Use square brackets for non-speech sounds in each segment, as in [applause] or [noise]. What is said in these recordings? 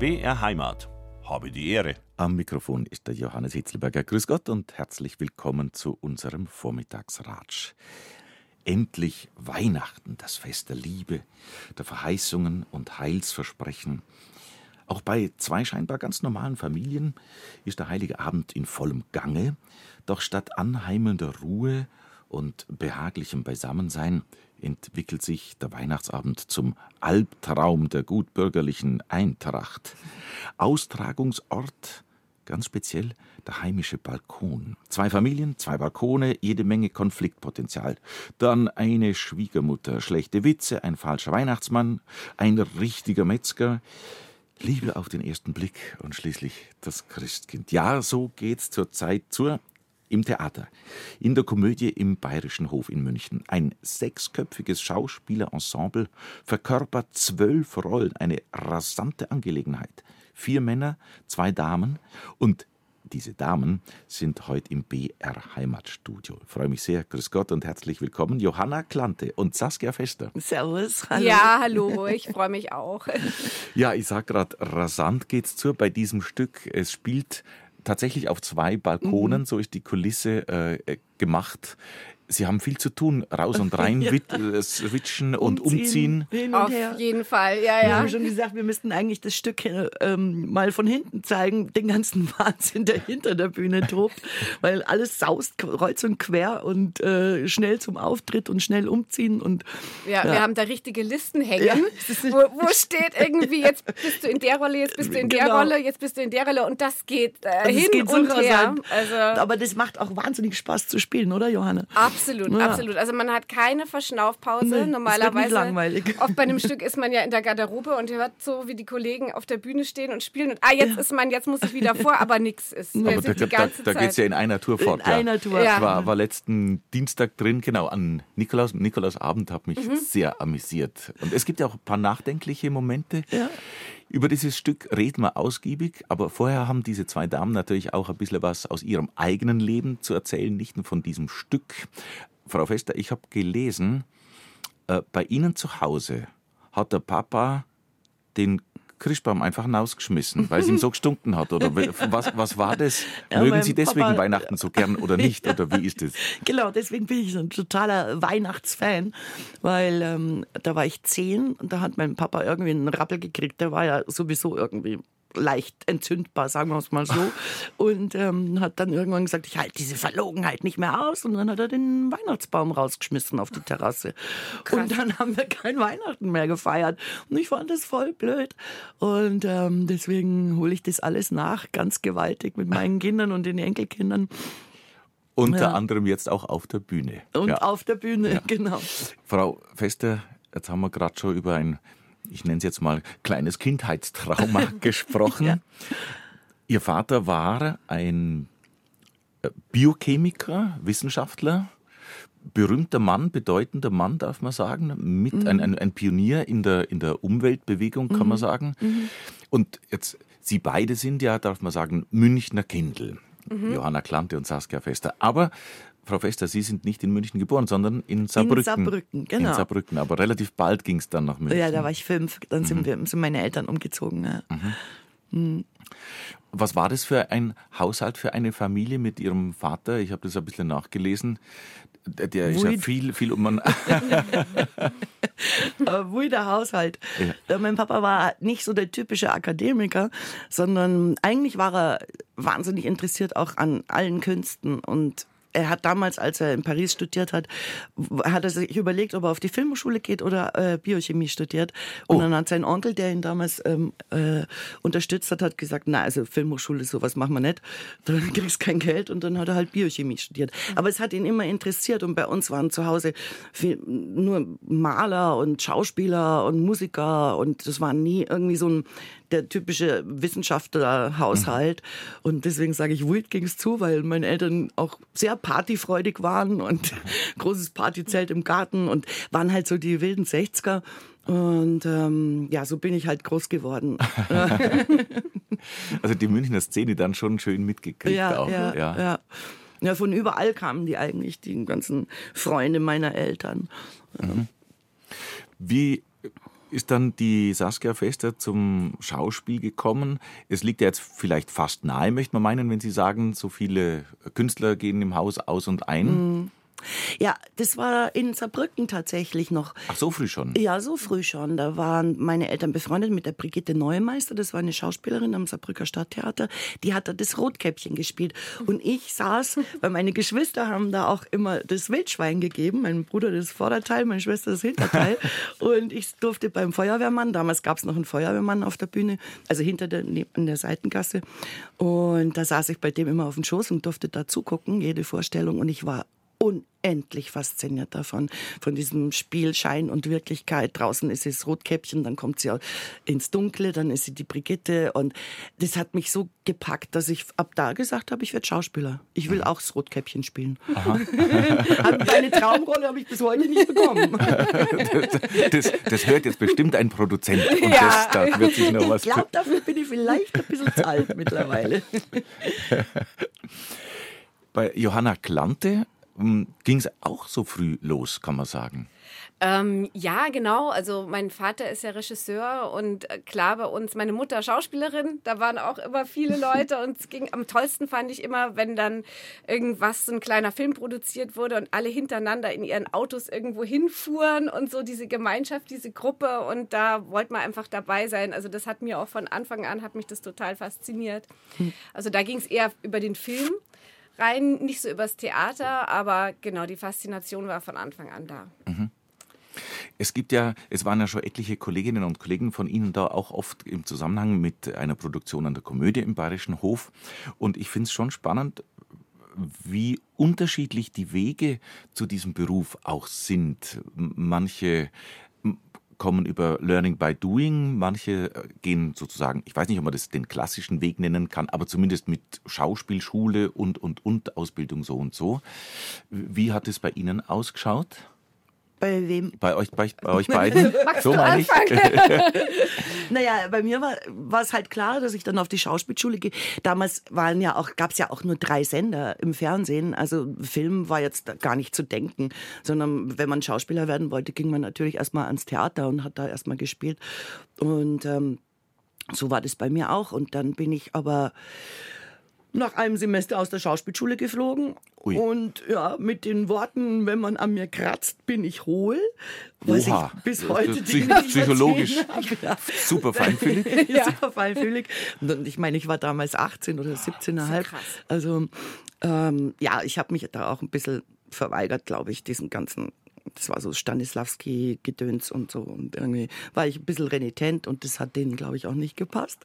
BR Heimat. Habe die Ehre. Am Mikrofon ist der Johannes Hitzelberger. Grüß Gott und herzlich willkommen zu unserem Vormittagsratsch. Endlich Weihnachten, das Fest der Liebe, der Verheißungen und Heilsversprechen. Auch bei zwei scheinbar ganz normalen Familien ist der Heilige Abend in vollem Gange, doch statt anheimelnder Ruhe und behaglichem Beisammensein entwickelt sich der Weihnachtsabend zum Albtraum der gutbürgerlichen Eintracht. Austragungsort ganz speziell der heimische Balkon. Zwei Familien, zwei Balkone, jede Menge Konfliktpotenzial. Dann eine Schwiegermutter, schlechte Witze, ein falscher Weihnachtsmann, ein richtiger Metzger. Liebe auf den ersten Blick und schließlich das Christkind. Ja, so geht's zurzeit zur im Theater, in der Komödie im Bayerischen Hof in München. Ein sechsköpfiges Schauspielerensemble verkörpert zwölf Rollen, eine rasante Angelegenheit. Vier Männer, zwei Damen und diese Damen sind heute im BR Heimatstudio. Ich freue mich sehr. Grüß Gott und herzlich willkommen. Johanna Klante und Saskia Fester. Servus. Hallo. Ja, hallo. Ich freue mich auch. [laughs] ja, ich sag gerade, rasant geht's zu bei diesem Stück. Es spielt tatsächlich auf zwei Balkonen, mhm. so ist die Kulisse äh, gemacht. Sie haben viel zu tun, raus und rein, [laughs] ja. Äh, switchen und umziehen. umziehen. Auf her. jeden Fall, ja, ja. Wir haben schon gesagt, wir müssten eigentlich das Stück ähm, mal von hinten zeigen, den ganzen [laughs] Wahnsinn, der hinter der Bühne tobt, [laughs] weil alles saust kreuz und quer und äh, schnell zum Auftritt und schnell umziehen. Und, ja, ja. wir haben da richtige Listen hängen, ja. wo, wo, steht irgendwie, jetzt bist du in der Rolle, jetzt bist du in der genau. Rolle, jetzt bist du in der Rolle und das geht äh, und hin geht und her. Also, Aber das macht auch wahnsinnig Spaß zu spielen, oder Johanna? Absolut. Absolut, ja. absolut. Also man hat keine Verschnaufpause. Nee, Normalerweise. langweilig. [laughs] Oft bei einem Stück ist man ja in der Garderobe und hört so, wie die Kollegen auf der Bühne stehen und spielen. Und ah, jetzt ja. ist man, jetzt muss ich wieder vor, aber nichts ist. Aber da, da, da geht es ja in einer Tour fort. In ja. einer Tour. Ja. Ich war, war letzten Dienstag drin, genau, an Nikolaus. Nikolaus Abend hat mich mhm. sehr amüsiert. Und es gibt ja auch ein paar nachdenkliche Momente. Ja. Über dieses Stück reden wir ausgiebig, aber vorher haben diese zwei Damen natürlich auch ein bisschen was aus ihrem eigenen Leben zu erzählen, nicht nur von diesem Stück. Frau Fester, ich habe gelesen, äh, bei Ihnen zu Hause hat der Papa den Christbaum einfach hinausgeschmissen, weil es ihm so [laughs] gestunken hat? Oder was, was war das? Ja, Mögen Sie deswegen Papa, Weihnachten so gern oder nicht? Ja. Oder wie ist das? [laughs] Genau, deswegen bin ich so ein totaler Weihnachtsfan, weil ähm, da war ich zehn und da hat mein Papa irgendwie einen Rappel gekriegt. Der war ja sowieso irgendwie leicht entzündbar, sagen wir es mal so. [laughs] Und ähm, hat dann irgendwann gesagt, ich halte diese Verlogenheit nicht mehr aus. Und dann hat er den Weihnachtsbaum rausgeschmissen auf die Terrasse. Krass. Und dann haben wir kein Weihnachten mehr gefeiert. Und ich fand das voll blöd. Und ähm, deswegen hole ich das alles nach, ganz gewaltig mit meinen [laughs] Kindern und den Enkelkindern. Unter ja. anderem jetzt auch auf der Bühne. Und ja. auf der Bühne, ja. genau. Frau Fester, jetzt haben wir gerade schon über ein ich nenne es jetzt mal, kleines Kindheitstrauma [laughs] gesprochen. Ja. Ihr Vater war ein äh, Biochemiker, Wissenschaftler, berühmter Mann, bedeutender Mann, darf man sagen, mit mhm. ein, ein, ein, Pionier in der, in der Umweltbewegung, kann mhm. man sagen. Mhm. Und jetzt, Sie beide sind ja, darf man sagen, Münchner Kindl. Mhm. Johanna Klante und Saskia Fester. Aber Frau Fester, Sie sind nicht in München geboren, sondern in Saarbrücken. In Saarbrücken, genau. In Saarbrücken, aber relativ bald ging es dann nach München. Ja, da war ich fünf, dann sind, mhm. wir, sind meine Eltern umgezogen. Ja. Mhm. Mhm. Was war das für ein Haushalt für eine Familie mit Ihrem Vater? Ich habe das ein bisschen nachgelesen. Der ist ja viel, viel um man. [laughs] [laughs] Wilder Haushalt. Ja. Mein Papa war nicht so der typische Akademiker, sondern eigentlich war er wahnsinnig interessiert auch an allen Künsten und er hat damals, als er in Paris studiert hat, hat er sich überlegt, ob er auf die Filmhochschule geht oder äh, Biochemie studiert. Und oh. dann hat sein Onkel, der ihn damals ähm, äh, unterstützt hat, hat gesagt, na, also Filmhochschule, sowas machen wir nicht. [laughs] Dann kriegst du kein Geld und dann hat er halt Biochemie studiert. Aber es hat ihn immer interessiert und bei uns waren zu Hause viel, nur Maler und Schauspieler und Musiker und das war nie irgendwie so ein der typische Wissenschaftlerhaushalt. Mhm. Und deswegen sage ich, wild ging es zu, weil meine Eltern auch sehr partyfreudig waren und [laughs] großes Partyzelt im Garten und waren halt so die wilden 60er. Und ähm, ja, so bin ich halt groß geworden. [laughs] [laughs] also die Münchner Szene dann schon schön mitgekriegt ja, auch. Ja, ja. ja. Ja, von überall kamen die eigentlich, die ganzen Freunde meiner Eltern. Mhm. Wie ist dann die Saskia Fester zum Schauspiel gekommen. Es liegt ja jetzt vielleicht fast nahe, möchte man meinen, wenn Sie sagen, so viele Künstler gehen im Haus aus und ein. Mhm. Ja, das war in Saarbrücken tatsächlich noch. Ach, so früh schon? Ja, so früh schon. Da waren meine Eltern befreundet mit der Brigitte Neumeister. Das war eine Schauspielerin am Saarbrücker Stadttheater. Die hat da das Rotkäppchen gespielt. Und ich saß, weil meine Geschwister haben da auch immer das Wildschwein gegeben. Mein Bruder das Vorderteil, meine Schwester das Hinterteil. [laughs] Und ich durfte beim Feuerwehrmann, damals gab es noch einen Feuerwehrmann auf der Bühne, also hinter der, in der Seitengasse. Und da saß ich bei dem immer auf dem Schoß und durfte da zugucken, jede Vorstellung. Und ich war unendlich fasziniert davon, von diesem Spiel Schein und Wirklichkeit. Draußen ist das Rotkäppchen, dann kommt sie ins Dunkle, dann ist sie die Brigitte und das hat mich so gepackt, dass ich ab da gesagt habe, ich werde Schauspieler. Ich will auch das Rotkäppchen spielen. [laughs] Eine Traumrolle habe ich bis heute nicht bekommen. [laughs] das, das, hört jetzt bestimmt ein Produzent und ja. das, da wird sich noch was... Ich glaube, dafür bin ich vielleicht ein bisschen zu alt mittlerweile. [laughs] Bei Johanna Klante ging es auch so früh los, kann man sagen. Ähm, ja, genau. Also mein Vater ist ja Regisseur und äh, klar bei uns, meine Mutter Schauspielerin, da waren auch immer viele Leute und es ging am tollsten fand ich immer, wenn dann irgendwas, so ein kleiner Film produziert wurde und alle hintereinander in ihren Autos irgendwo hinfuhren und so diese Gemeinschaft, diese Gruppe und da wollte man einfach dabei sein. Also das hat mir auch von Anfang an, hat mich das total fasziniert. Hm. Also da ging es eher über den Film rein, nicht so übers Theater, aber genau, die Faszination war von Anfang an da. Mhm. Es gibt ja, es waren ja schon etliche Kolleginnen und Kollegen von Ihnen da auch oft im Zusammenhang mit einer Produktion an der Komödie im Bayerischen Hof. Und ich finde es schon spannend, wie unterschiedlich die Wege zu diesem Beruf auch sind. Manche kommen über Learning by Doing, manche äh, gehen sozusagen, ich weiß nicht, ob man das den klassischen Weg nennen kann, aber zumindest mit Schauspielschule und, und, und Ausbildung so und so. Wie hat es bei Ihnen ausgeschaut? Bei wem? Bei euch, bei, bei euch [laughs] beiden. Magst so meine ich. [laughs] naja, bei mir war, war es halt klar, dass ich dann auf die Schauspielschule gehe. Damals waren ja auch, gab es ja auch nur drei Sender im Fernsehen. Also Film war jetzt gar nicht zu denken, sondern wenn man Schauspieler werden wollte, ging man natürlich erstmal ans Theater und hat da erstmal gespielt. Und ähm, so war das bei mir auch. Und dann bin ich aber nach einem Semester aus der Schauspielschule geflogen. Ui. Und ja, mit den Worten, wenn man an mir kratzt, bin ich hohl. Was Oha. ich bis heute Psych psychologisch ja. [laughs] super feinfühlig. [laughs] ja. Super feinfühlig. Und ich meine, ich war damals 18 oder 17,5. Also ähm, ja, ich habe mich da auch ein bisschen verweigert, glaube ich, diesen ganzen das war so Stanislavski-Gedöns und so. Und irgendwie war ich ein bisschen renitent und das hat denen, glaube ich, auch nicht gepasst.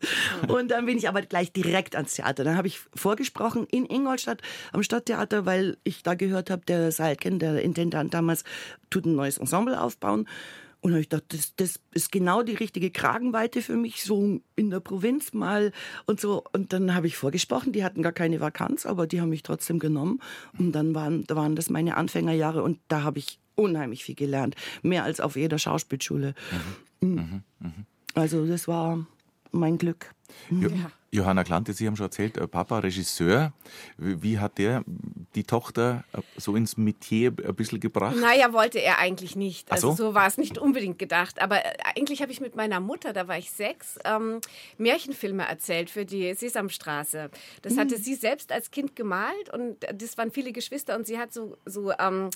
Und dann bin ich aber gleich direkt ans Theater. Dann habe ich vorgesprochen in Ingolstadt am Stadttheater, weil ich da gehört habe, der Seilken, der Intendant damals, tut ein neues Ensemble aufbauen. Und habe ich gedacht, das, das ist genau die richtige Kragenweite für mich, so in der Provinz mal und so. Und dann habe ich vorgesprochen, die hatten gar keine Vakanz, aber die haben mich trotzdem genommen. Und dann waren, waren das meine Anfängerjahre und da habe ich unheimlich viel gelernt. Mehr als auf jeder Schauspielschule. Mhm. Mhm. Mhm. mhm. Also das war mein Glück. Jo ja. Johanna Klante, Sie haben schon erzählt, äh, Papa Regisseur. Wie hat der die Tochter äh, so ins Metier ein bisschen gebracht? Naja, wollte er eigentlich nicht. Also so? so war es nicht unbedingt gedacht. Aber äh, eigentlich habe ich mit meiner Mutter, da war ich sechs, ähm, Märchenfilme erzählt für die Sesamstraße. Das mhm. hatte sie selbst als Kind gemalt und das waren viele Geschwister und sie hat so, so ähm,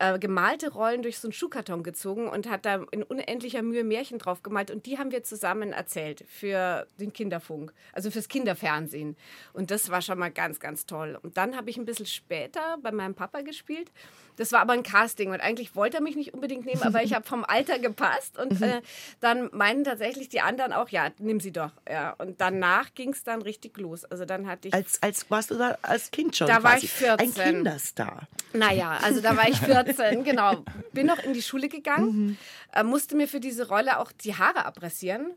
äh, gemalte Rollen durch so einen Schuhkarton gezogen und hat da in unendlicher Mühe Märchen drauf gemalt und die haben wir zusammen erzählt für den Kinderfunk, also fürs Kinderfernsehen. Und das war schon mal ganz, ganz toll. Und dann habe ich ein bisschen später bei meinem Papa gespielt das war aber ein Casting und eigentlich wollte er mich nicht unbedingt nehmen, aber ich [laughs] habe vom Alter gepasst und mhm. äh, dann meinen tatsächlich die anderen auch, ja, nimm sie doch. Ja. Und danach ging es dann richtig los. Also dann hatte ich. Als, als warst du da als Kind schon? Da quasi. war ich 14. Ein Kinderstar. Naja, also da war ich 14, [laughs] genau. Bin noch in die Schule gegangen, mhm. musste mir für diese Rolle auch die Haare abrasieren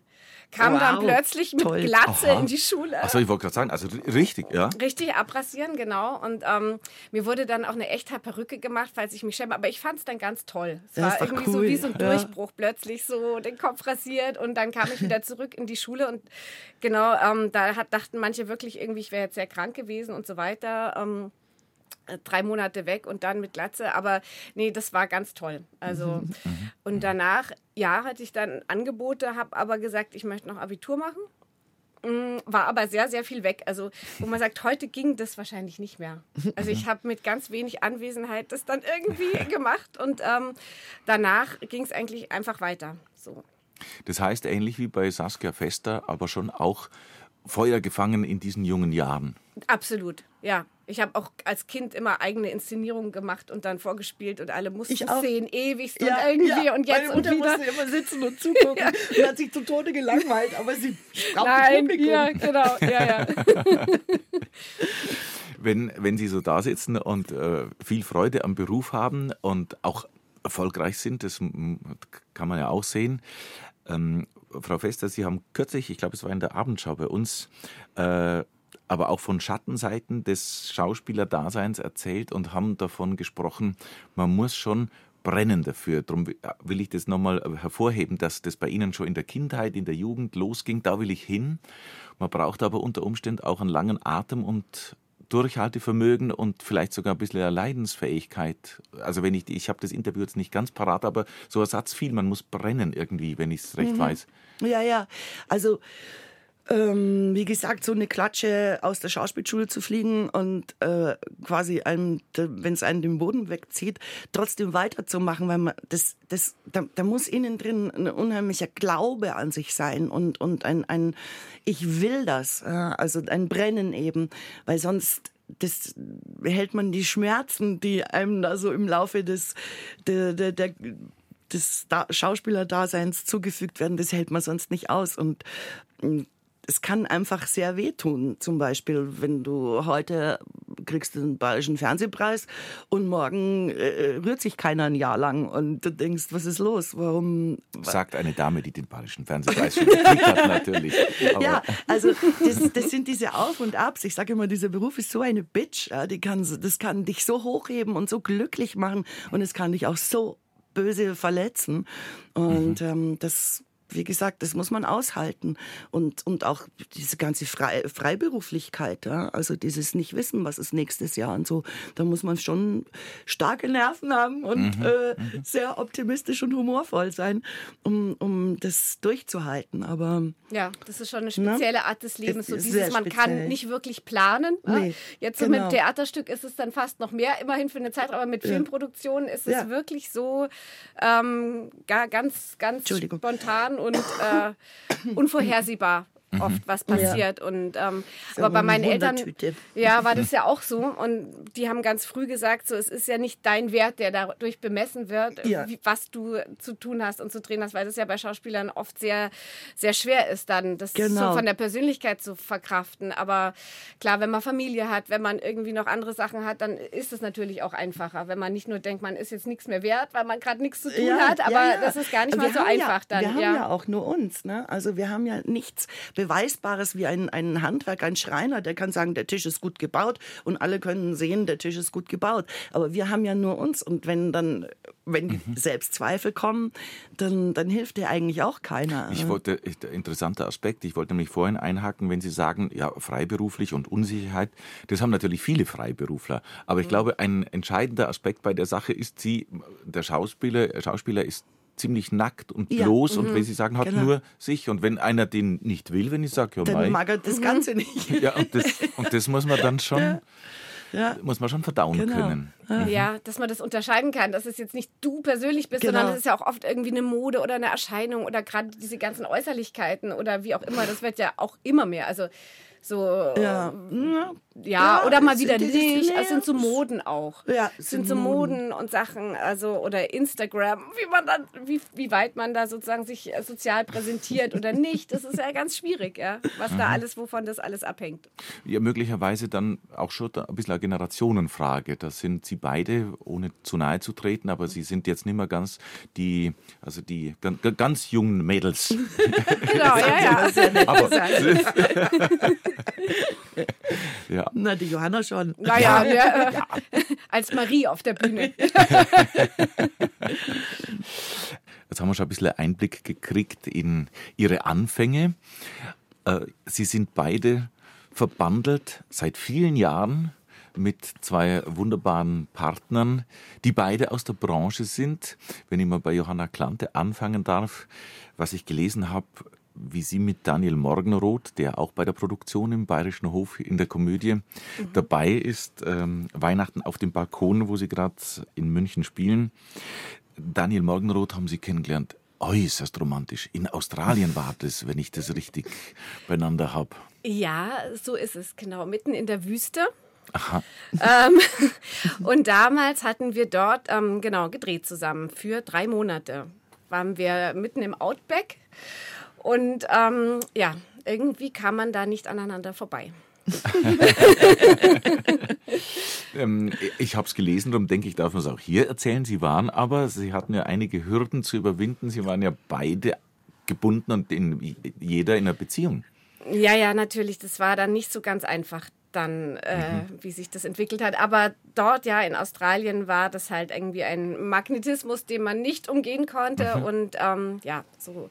kam wow, dann plötzlich mit toll. Glatze Aha. in die Schule. Achso, ich wollte gerade sagen, also richtig, ja. Richtig abrasieren, genau. Und ähm, mir wurde dann auch eine echte Perücke gemacht, falls ich mich schäme. Aber ich fand es dann ganz toll. Es das war irgendwie cool. so wie so ein Durchbruch, ja. plötzlich so den Kopf rasiert. Und dann kam ich wieder zurück in die Schule. Und genau, ähm, da hat, dachten manche wirklich irgendwie, ich wäre jetzt sehr krank gewesen und so weiter. Ähm, äh, drei Monate weg und dann mit Glatze. Aber nee, das war ganz toll. Also mhm. mhm. und danach, ja, hatte ich dann Angebote, habe aber gesagt, ich möchte noch Abitur machen. Mm, war aber sehr, sehr viel weg. Also, wo man sagt, heute ging das wahrscheinlich nicht mehr. Also, ich habe mit ganz wenig Anwesenheit das dann irgendwie [laughs] gemacht und ähm, danach ging es eigentlich einfach weiter. So. Das heißt, ähnlich wie bei Saskia Fester, aber schon auch Feuer gefangen in diesen jungen Jahren. Absolut, ja. Ich habe auch als Kind immer eigene Inszenierungen gemacht und dann vorgespielt und alle mussten sehen, ewig ja, und irgendwie ja. und jetzt Meine Mutter und wieder. musste immer sitzen und zugucken [laughs] ja. und hat sich zu Tode gelangweilt, aber sie Nein, Publikum. ja, genau, ja, ja. [laughs] wenn, wenn Sie so da sitzen und äh, viel Freude am Beruf haben und auch erfolgreich sind, das kann man ja auch sehen. Ähm, Frau Fester, Sie haben kürzlich, ich glaube, es war in der Abendschau bei uns, äh, aber auch von Schattenseiten des Schauspielerdaseins erzählt und haben davon gesprochen, man muss schon brennen dafür. Darum will ich das nochmal hervorheben, dass das bei Ihnen schon in der Kindheit, in der Jugend losging. Da will ich hin. Man braucht aber unter Umständen auch einen langen Atem und Durchhaltevermögen und vielleicht sogar ein bisschen Leidensfähigkeit. Also wenn ich, ich habe das Interview jetzt nicht ganz parat, aber so ein Satz viel, man muss brennen irgendwie, wenn ich es recht mhm. weiß. Ja, ja. Also ähm, wie gesagt, so eine Klatsche aus der Schauspielschule zu fliegen und äh, quasi wenn es einen den Boden wegzieht, trotzdem weiterzumachen, weil man das, das, da, da muss innen drin ein unheimlicher Glaube an sich sein und und ein, ein ich will das, äh, also ein Brennen eben, weil sonst das hält man die Schmerzen, die einem da so im Laufe des der, der, der des Schauspielerdaseins zugefügt werden, das hält man sonst nicht aus. Und es kann einfach sehr wehtun. Zum Beispiel, wenn du heute kriegst den Bayerischen Fernsehpreis und morgen äh, rührt sich keiner ein Jahr lang und du denkst, was ist los? Warum? Sagt eine Dame, die den Bayerischen Fernsehpreis schon gekriegt hat, natürlich. [laughs] Aber ja, also das, das, sind diese Auf und Abs. Ich sage immer, dieser Beruf ist so eine Bitch. Ja, die kann, das kann dich so hochheben und so glücklich machen und es kann dich auch so böse verletzen. Und mhm. ähm, das wie gesagt, das muss man aushalten. Und, und auch diese ganze Frei, Freiberuflichkeit, ja? also dieses Nicht-Wissen, was ist nächstes Jahr und so, da muss man schon starke Nerven haben und mhm, äh, mhm. sehr optimistisch und humorvoll sein, um, um das durchzuhalten. Aber ja, das ist schon eine ne? spezielle na? Art des Lebens. So dieses, man kann nicht wirklich planen. Nee, Jetzt so genau. mit Theaterstück ist es dann fast noch mehr, immerhin für eine Zeit, aber mit Filmproduktionen ist es ja. wirklich so ähm, ganz, ganz spontan und äh, unvorhersehbar oft mhm. was passiert. Ja. Und ähm, aber bei meinen Eltern ja, war das ja auch so. Und die haben ganz früh gesagt, so es ist ja nicht dein Wert, der dadurch bemessen wird, ja. wie, was du zu tun hast und zu drehen hast, weil das ja bei Schauspielern oft sehr, sehr schwer ist, dann das genau. so von der Persönlichkeit zu verkraften. Aber klar, wenn man Familie hat, wenn man irgendwie noch andere Sachen hat, dann ist es natürlich auch einfacher, wenn man nicht nur denkt, man ist jetzt nichts mehr wert, weil man gerade nichts zu tun ja, hat. Aber das ist gar nicht wir mal so einfach dann. Wir haben ja auch nur uns. Ne? Also wir haben ja nichts. Beweisbares wie ein, ein Handwerk, ein Schreiner, der kann sagen, der Tisch ist gut gebaut und alle können sehen, der Tisch ist gut gebaut. Aber wir haben ja nur uns und wenn dann, wenn mhm. Selbstzweifel kommen, dann, dann hilft dir eigentlich auch keiner. Ich wollte, interessanter Aspekt, ich wollte nämlich vorhin einhaken, wenn Sie sagen, ja, freiberuflich und Unsicherheit, das haben natürlich viele Freiberufler. Aber ich mhm. glaube, ein entscheidender Aspekt bei der Sache ist, Sie, der Schauspieler, Schauspieler ist ziemlich nackt und bloß ja, und wenn sie sagen, hat genau. nur sich und wenn einer den nicht will, wenn ich sage, ja, dann mei, mag er das Ganze nicht. Ja, und das, und das muss man dann schon, [laughs] ja. Ja. muss man schon verdauen genau. können. Ja, dass man das unterscheiden kann, dass es jetzt nicht du persönlich bist, genau. sondern es ist ja auch oft irgendwie eine Mode oder eine Erscheinung oder gerade diese ganzen Äußerlichkeiten oder wie auch immer, das wird ja auch immer mehr. Also so ja, ja, ja oder mal wieder nicht. Es sind so Moden auch. Ja, es sind so Moden und Sachen, also oder Instagram, wie man dann, wie, wie weit man da sozusagen sich sozial präsentiert oder [laughs] nicht. Das ist ja ganz schwierig, ja, was da mhm. alles, wovon das alles abhängt. Ja, möglicherweise dann auch schon ein bisschen eine Generationenfrage. Da sind Sie beide, ohne zu nahe zu treten, aber Sie sind jetzt nicht mehr ganz die, also die ganz jungen Mädels. genau, ja, ja. [laughs] Aber, [laughs] ja. Na, die Johanna schon. Naja, ja, ja. als Marie auf der Bühne. Jetzt haben wir schon ein bisschen Einblick gekriegt in Ihre Anfänge. Äh, Sie sind beide verbandelt seit vielen Jahren mit zwei wunderbaren Partnern, die beide aus der Branche sind. Wenn ich mal bei Johanna Klante anfangen darf, was ich gelesen habe, wie sie mit Daniel Morgenroth, der auch bei der Produktion im Bayerischen Hof in der Komödie mhm. dabei ist, ähm, Weihnachten auf dem Balkon, wo sie gerade in München spielen. Daniel Morgenroth haben sie kennengelernt. Äußerst romantisch. In Australien war das, wenn ich das richtig beieinander habe. Ja, so ist es, genau. Mitten in der Wüste. Aha. Ähm, [laughs] und damals hatten wir dort ähm, genau gedreht zusammen für drei Monate. Waren wir mitten im Outback und ähm, ja, irgendwie kam man da nicht aneinander vorbei. [laughs] ähm, ich habe es gelesen, darum denke ich, darf man es auch hier erzählen. Sie waren aber, Sie hatten ja einige Hürden zu überwinden. Sie waren ja beide gebunden und in, jeder in einer Beziehung. Ja, ja, natürlich. Das war dann nicht so ganz einfach dann, äh, mhm. wie sich das entwickelt hat. Aber dort, ja, in Australien war das halt irgendwie ein Magnetismus, den man nicht umgehen konnte. Mhm. Und ähm, ja, so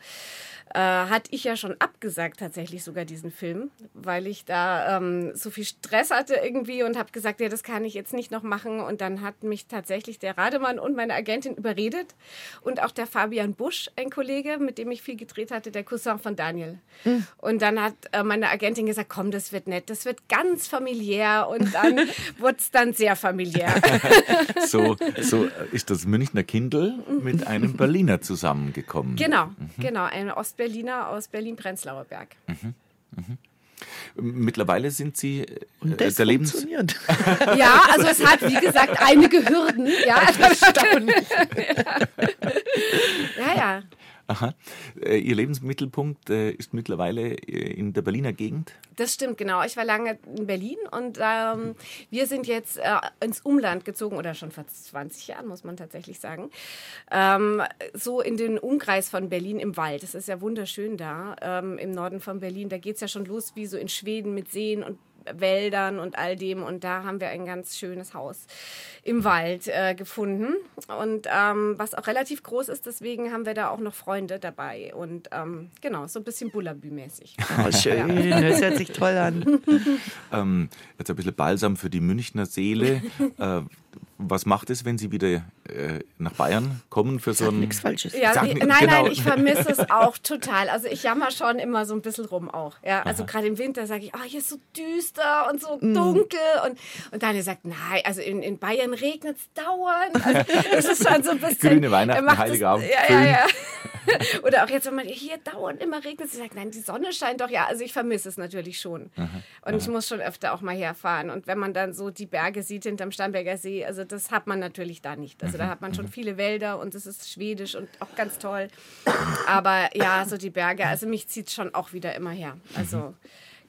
äh, hatte ich ja schon abgesagt tatsächlich sogar diesen Film, weil ich da ähm, so viel Stress hatte irgendwie und habe gesagt, ja, das kann ich jetzt nicht noch machen. Und dann hat mich tatsächlich der Rademann und meine Agentin überredet und auch der Fabian Busch, ein Kollege, mit dem ich viel gedreht hatte, der Cousin von Daniel. Mhm. Und dann hat äh, meine Agentin gesagt, komm, das wird nett, das wird ganz familiär und dann [laughs] wurde es dann sehr familiär. [laughs] so, so [laughs] ist das Münchner Kindle mit einem Berliner zusammengekommen. Genau, mhm. genau, ein Ost Berliner aus Berlin-Prenzlauer Berg. Mhm. Mhm. Mittlerweile sind Sie äh, Und das der Lebens. Funktioniert. [laughs] Ja, also es hat wie gesagt einige Hürden. Ja, [laughs] erstaunlich. [laughs] ja, ja. Aha. Äh, Ihr Lebensmittelpunkt äh, ist mittlerweile äh, in der Berliner Gegend? Das stimmt, genau. Ich war lange in Berlin und ähm, wir sind jetzt äh, ins Umland gezogen, oder schon vor 20 Jahren, muss man tatsächlich sagen. Ähm, so in den Umkreis von Berlin im Wald. Es ist ja wunderschön da, ähm, im Norden von Berlin. Da geht es ja schon los wie so in Schweden mit Seen und Wäldern und all dem. Und da haben wir ein ganz schönes Haus im Wald äh, gefunden. Und ähm, was auch relativ groß ist, deswegen haben wir da auch noch Freunde dabei. Und ähm, genau, so ein bisschen Bullabü-mäßig. [laughs] Oh, schön, [laughs] das hört sich toll an. ähm, jetzt ein bisschen Balsam für die Münchner Seele. äh, [laughs] was macht es, wenn Sie wieder äh, nach Bayern kommen für so ein... nichts Falsches. Ja, Sag, nein, genau. nein, ich vermisse es [laughs] auch total. Also ich jammer schon immer so ein bisschen rum auch. Ja, also gerade im Winter sage ich, oh, hier ist so düster und so mm. dunkel. Und, und Daniel sagt, nein, also in, in Bayern regnet es dauernd. Also es ist schon so ein bisschen... Grüne Weihnachten, Heilige Abend. Ja, ja, ja. [laughs] Oder auch jetzt, wenn man hier dauernd immer regnet, sie sagt, nein, die Sonne scheint doch. Ja, also ich vermisse es natürlich schon. Aha, und aha. ich muss schon öfter auch mal herfahren. Und wenn man dann so die Berge sieht hinterm Starnberger See, also das hat man natürlich da nicht. Also da hat man schon viele Wälder und es ist schwedisch und auch ganz toll. Aber ja, so die Berge, also mich zieht schon auch wieder immer her. Also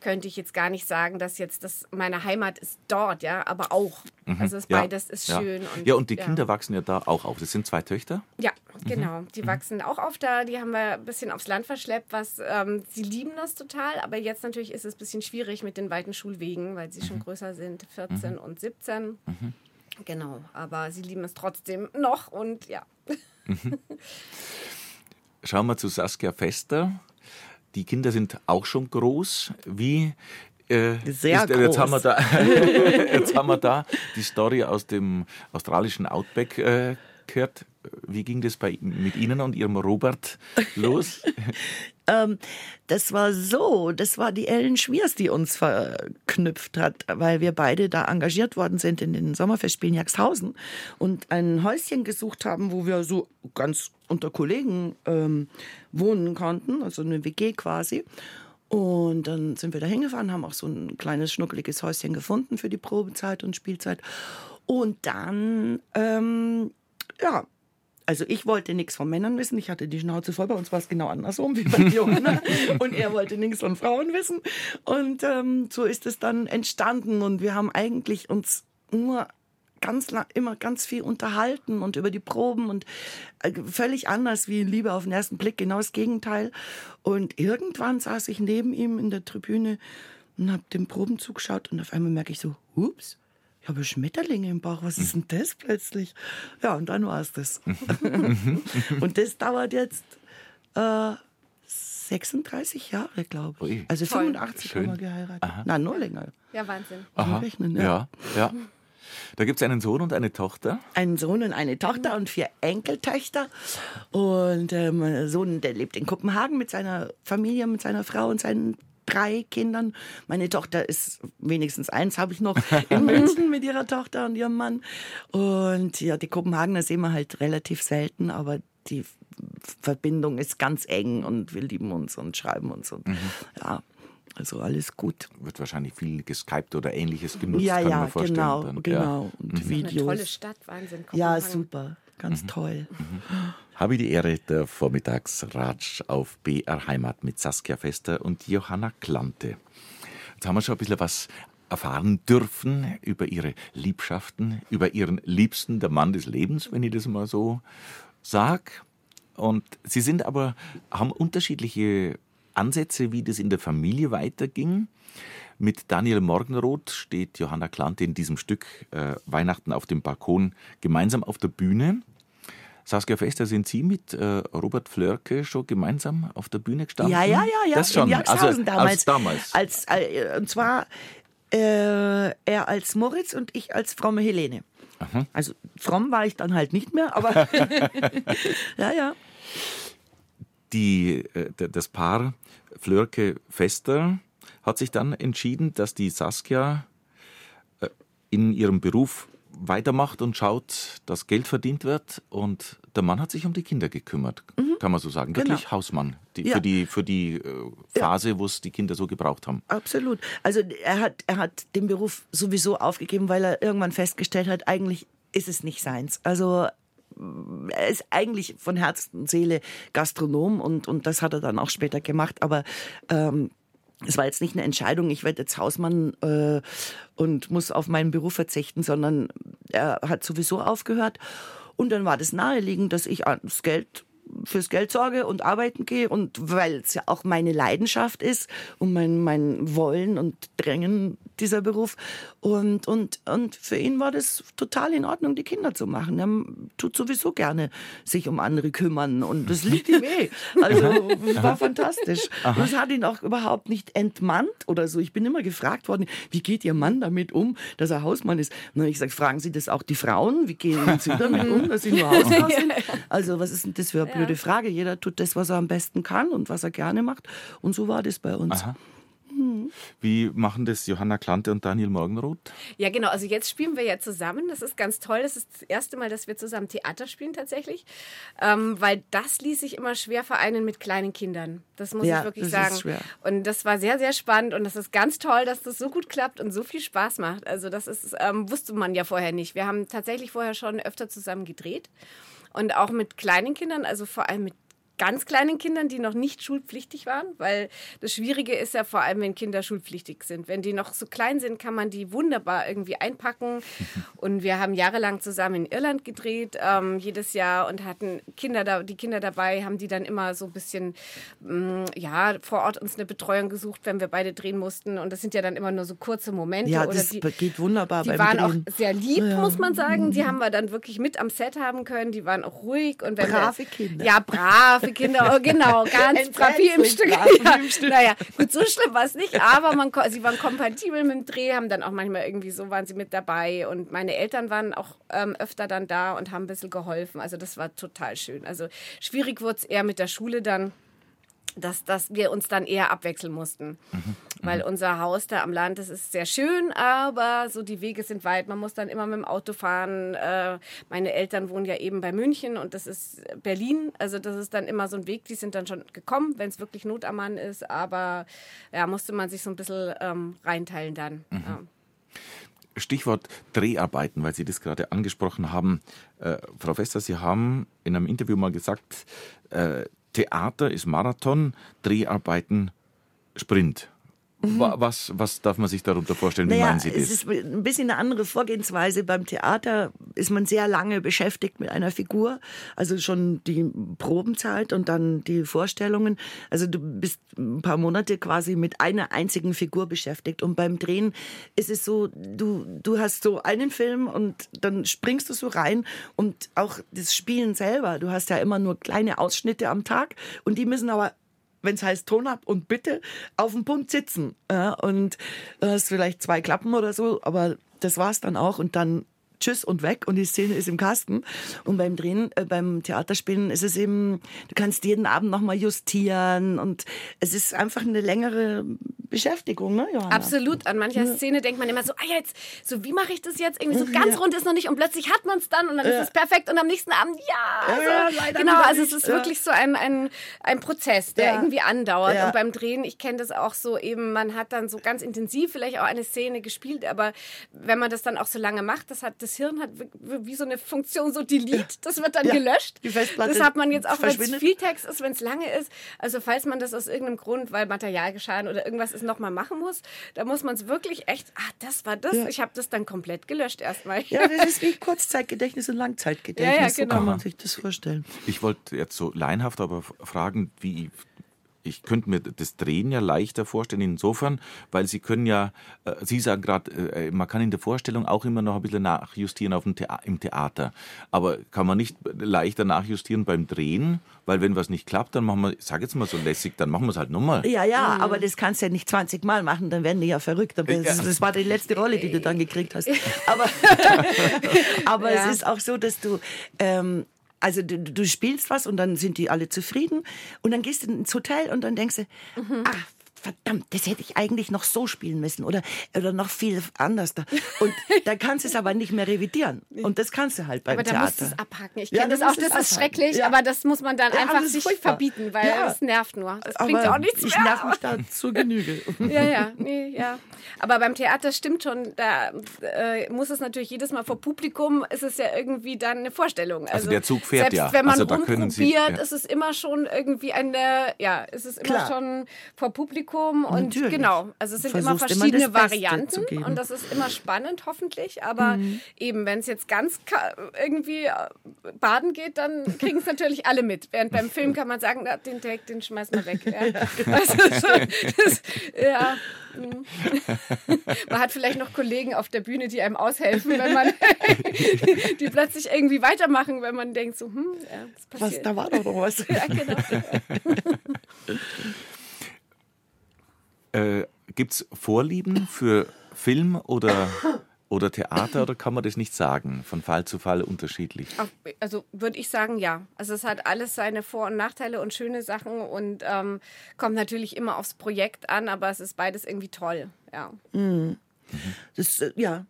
könnte ich jetzt gar nicht sagen, dass jetzt das meine Heimat ist dort, ja, aber auch. Mhm. Also es ja. beides ist ja. schön. Und, ja, und die Kinder wachsen ja da auch auf. Das sind zwei Töchter? Ja, mhm. genau. Die mhm. wachsen auch auf da. Die haben wir ein bisschen aufs Land verschleppt, was ähm, sie lieben das total. Aber jetzt natürlich ist es ein bisschen schwierig mit den weiten Schulwegen, weil sie schon mhm. größer sind, 14 mhm. und 17. Mhm. Genau, aber sie lieben es trotzdem noch und ja. Schauen wir zu Saskia Fester. Die Kinder sind auch schon groß. Wie äh, Sehr ist, äh, jetzt, haben wir da, [laughs] jetzt haben wir da die Story aus dem australischen Outback äh, gehört. Wie ging das bei, mit Ihnen und Ihrem Robert los? [laughs] ähm, das war so, das war die Ellen Schmiers, die uns verknüpft hat, weil wir beide da engagiert worden sind in den Sommerfestspielen Jaxhausen und ein Häuschen gesucht haben, wo wir so ganz unter Kollegen ähm, wohnen konnten, also eine WG quasi. Und dann sind wir da hingefahren, haben auch so ein kleines schnuckeliges Häuschen gefunden für die Probezeit und Spielzeit. Und dann ähm, ja, also ich wollte nichts von Männern wissen, ich hatte die Schnauze voll, bei uns war es genau andersrum wie bei [laughs] Johanna. Und er wollte nichts von Frauen wissen. Und ähm, so ist es dann entstanden. Und wir haben eigentlich uns nur ganz lang, immer ganz viel unterhalten und über die Proben und äh, völlig anders wie Liebe auf den ersten Blick, genau das Gegenteil. Und irgendwann saß ich neben ihm in der Tribüne und habe den Proben zugeschaut und auf einmal merke ich so, ups, ich habe Schmetterlinge im Bauch, was ist denn das plötzlich? Ja, und dann war es das. [laughs] und das dauert jetzt äh, 36 Jahre, glaube ich. Also Toll. 85 Schön. haben wir geheiratet. Na, nur länger. Ja, Wahnsinn. Aha. Rechnen, ja. ja, ja. Da gibt es einen Sohn und eine Tochter. Einen Sohn und eine Tochter und vier Enkeltöchter. Und ähm, mein Sohn, der lebt in Kopenhagen mit seiner Familie, mit seiner Frau und seinen drei Kindern. Meine Tochter ist, wenigstens eins habe ich noch, [laughs] in München mit ihrer Tochter und ihrem Mann. Und ja, die Kopenhagener sehen wir halt relativ selten, aber die Verbindung ist ganz eng und wir lieben uns und schreiben uns. Und ja, also alles gut. Wird wahrscheinlich viel geskypt oder ähnliches genutzt, Ja, kann ja, man vorstellen. genau, dann. genau. Und Eine Videos. tolle Stadt, Wahnsinn. Ja, Kopenhagen. super. Ganz toll. Habe die Ehre, der Vormittagsratsch auf BR Heimat mit Saskia Fester und Johanna Klante. Jetzt haben wir schon ein bisschen was erfahren dürfen über ihre Liebschaften, über ihren Liebsten, der Mann des Lebens, wenn ich das mal so sag. Und sie sind aber, haben unterschiedliche Ansätze, wie das in der Familie weiterging. Mit Daniel Morgenroth steht Johanna Klante in diesem Stück äh, Weihnachten auf dem Balkon gemeinsam auf der Bühne. Saskia Fester, sind Sie mit äh, Robert Flörke schon gemeinsam auf der Bühne gestanden? Ja, ja, ja, ja. Das schon. In also, damals. Als damals. Als, äh, und zwar äh, er als Moritz und ich als fromme Helene. Also fromm war ich dann halt nicht mehr, aber [laughs] ja, ja. Die, äh, das Paar Flörke Fester hat sich dann entschieden, dass die Saskia äh, in ihrem Beruf weitermacht und schaut, dass Geld verdient wird. Und der Mann hat sich um die Kinder gekümmert, kann man so sagen. Wirklich Genau. Hausmann die, Ja. für die, für die äh, Phase, wo es die Kinder so gebraucht haben. Absolut. Also er hat, er hat den Beruf sowieso aufgegeben, weil er irgendwann festgestellt hat, eigentlich ist es nicht seins. Also mm, er ist eigentlich von Herz und Seele Gastronom und, und das hat er dann auch später gemacht. Aber ähm, es war jetzt nicht eine Entscheidung, ich werde jetzt Hausmann äh, und muss auf meinen Beruf verzichten, sondern er hat sowieso aufgehört. Und dann war das naheliegend, dass ich das Geld fürs Geld sorge und arbeiten gehe und weil es ja auch meine Leidenschaft ist und mein, mein Wollen und Drängen dieser Beruf und, und, und für ihn war das total in Ordnung, die Kinder zu machen. Er tut sowieso gerne sich um andere kümmern und das liegt ihm eh. [laughs] Also war fantastisch. Und es hat ihn auch überhaupt nicht entmannt oder so. Ich bin immer gefragt worden, wie geht Ihr Mann damit um, dass er Hausmann ist? Na, ich sage, fragen Sie das auch die Frauen? Wie gehen Sie [laughs] damit um, dass sie nur [laughs] Hausfrau sind? Also was ist denn das für eine blöde Frage? Jeder tut das, was er am besten kann und was er gerne macht. Und so war das bei uns. Wie machen das Johanna Klante und Daniel Morgenroth? Ja, genau. Also jetzt spielen wir ja zusammen. Das ist ganz toll. Das ist das erste Mal, dass wir zusammen Theater spielen tatsächlich. Ähm, weil das ließ sich immer schwer vereinen mit kleinen Kindern. Das muss Ja, ich wirklich das sagen. ist schwer. Und das war sehr, sehr spannend. Und das ist ganz toll, dass das so gut klappt und so viel Spaß macht. Also das ist, ähm, wusste man ja vorher nicht. Wir haben tatsächlich vorher schon öfter zusammen gedreht. Und auch mit kleinen Kindern, also vor allem mit ganz kleinen Kindern, die noch nicht schulpflichtig waren, weil das Schwierige ist ja vor allem, wenn Kinder schulpflichtig sind. Wenn die noch so klein sind, kann man die wunderbar irgendwie einpacken. [laughs] Und wir haben jahrelang zusammen in Irland gedreht, ähm, jedes Jahr und hatten Kinder da, die Kinder dabei, haben die dann immer so ein bisschen, mh, ja, vor Ort uns eine Betreuung gesucht, wenn wir beide drehen mussten. Und das sind ja dann immer nur so kurze Momente. Ja, das die, geht wunderbar die waren Drehen. auch sehr lieb, muss man sagen. Die haben wir dann wirklich mit am Set haben können. Die waren auch ruhig. Und Brave wir, Kinder. Ja, brave Kinder, oh, genau, ganz wie im Stück. Ja, im Stück. Naja, gut, so schlimm war es nicht, aber man, sie waren kompatibel mit dem Dreh, haben dann auch manchmal irgendwie so, waren sie mit dabei. Und meine Eltern waren auch ähm, öfter dann da und haben ein bisschen geholfen. Also das war total schön. Also schwierig wurde es eher mit der Schule dann dass, dass wir uns dann eher abwechseln mussten. Weil unser Haus da am Land, das ist sehr schön, aber so die Wege sind weit. Man muss dann immer mit dem Auto fahren. Äh, meine Eltern wohnen ja eben bei München und das ist Berlin. Also das ist dann immer so ein Weg. Die sind dann schon gekommen, wenn es wirklich Not am Mann ist. Aber ja, musste man sich so ein bisschen ähm, reinteilen dann. Ja. Stichwort Dreharbeiten, weil Sie das gerade angesprochen haben. Äh, Frau Fester, Sie haben in einem Interview mal gesagt, äh, Theater ist Marathon, Dreharbeiten Sprint. Wa- Was, was darf man sich darunter vorstellen? Wie Naja, meinen Sie es das? ist ein bisschen eine andere Vorgehensweise. Beim Theater ist man sehr lange beschäftigt mit einer Figur. Also schon die Probenzeit und dann die Vorstellungen. Also du bist ein paar Monate quasi mit einer einzigen Figur beschäftigt. Und beim Drehen ist es so, du, du hast so einen Film und dann springst du so rein. Und auch das Spielen selber. Du hast ja immer nur kleine Ausschnitte am Tag und die müssen aber wenn es heißt Ton ab und bitte auf dem Punkt sitzen. Ja, und du hast vielleicht zwei Klappen oder so, aber das war's dann auch. Und dann tschüss und weg und die Szene ist im Kasten. Und beim Drehen, äh, beim Theaterspielen ist es eben, du kannst jeden Abend nochmal justieren und es ist einfach eine längere Beschäftigung, ne, Johanna? Absolut. An mancher ja. Szene denkt man immer so, ah jetzt, so wie mache ich das jetzt? Irgendwie so ganz ja. rund ist noch nicht und plötzlich hat man es dann und dann ja. ist es perfekt und am nächsten Abend, ja. Also, genau, also es ist wirklich so ein, ein, ein Prozess, der irgendwie andauert. Und beim Drehen, ich kenne das auch so eben, man hat dann so ganz intensiv vielleicht auch eine Szene gespielt, aber wenn man das dann auch so lange macht, das hat das Hirn hat wie so eine Funktion, so Delete, das wird dann gelöscht. Die Festplatte das hat man jetzt auch, wenn es viel Text ist, wenn es lange ist. Also falls man das aus irgendeinem Grund, weil Materialgeschaden oder irgendwas ist, nochmal machen muss, da muss man es wirklich echt, ah, das war das. Ja. Ich habe das dann komplett gelöscht erstmal. Ja, das ist [laughs] wie Kurzzeitgedächtnis und Langzeitgedächtnis. Ja, ja, genau. So kann man sich das vorstellen. Ich wollte jetzt so leinhaft aber fragen, wie ich könnte mir das Drehen ja leichter vorstellen, insofern, weil Sie können ja, äh, Sie sagen gerade, äh, man kann in der Vorstellung auch immer noch ein bisschen nachjustieren auf dem Thea im Theater. Aber kann man nicht leichter nachjustieren beim Drehen? Weil wenn was nicht klappt, dann machen wir, ich sag jetzt mal so lässig, dann machen wir es halt nochmal. Ja, ja, mhm. aber das kannst du ja nicht 20 Mal machen, dann werden die ja verrückt. Aber das, das war die letzte Rolle, die du dann gekriegt hast. [laughs] Aber, [laughs] aber ja. es ist auch so, dass du ähm, also du, du, spielst was und dann sind die alle zufrieden und dann gehst du ins Hotel und dann denkst du, mhm. ach, verdammt, das hätte ich eigentlich noch so spielen müssen oder, oder noch viel anders. Und [laughs] da kannst du es aber nicht mehr revidieren. Und das kannst du halt beim aber Theater. Aber da musst du es abhaken. Ich kenne ja, das auch, das ist schrecklich, ja. aber das muss man dann ja, einfach sich furchtbar. verbieten, weil es nervt nur. Es bringt auch nichts ich mehr. Ich nerv mich da zur Genüge. ja, ja, nee, ja. Aber beim Theater stimmt schon, da äh, muss es natürlich jedes Mal vor Publikum, ist es ja irgendwie dann eine Vorstellung. Also, also der Zug fährt selbst ja. wenn man also rumprobiert, Sie, ja. ist es immer schon irgendwie eine, ja, ist es immer Klar. schon vor Publikum Publikum und Natürlich. genau, also es sind immer verschiedene immer Varianten und das ist immer spannend hoffentlich, aber mhm. eben wenn es jetzt ganz irgendwie äh, baden geht, dann [laughs] kriegen es natürlich alle mit. Während beim Film kann man sagen, na, den Take, den schmeißt man weg. Ja. ja. [laughs] [laughs] Also schon, das, ja. Mhm. Man hat vielleicht noch Kollegen auf der Bühne, die einem aushelfen, wenn man die plötzlich irgendwie weitermachen, wenn man denkt so, hm, ja, was passiert. Was, da war doch noch was. ja, genau. Äh, Gibt es Vorlieben für Film oder, oder Theater oder kann man das nicht sagen? Von Fall zu Fall unterschiedlich? Also würde ich sagen, ja. Also es hat alles seine Vor- und Nachteile und schöne Sachen und ähm, kommt natürlich immer aufs Projekt an, aber es ist beides irgendwie toll. Ja. Mhm. Das, äh, ja,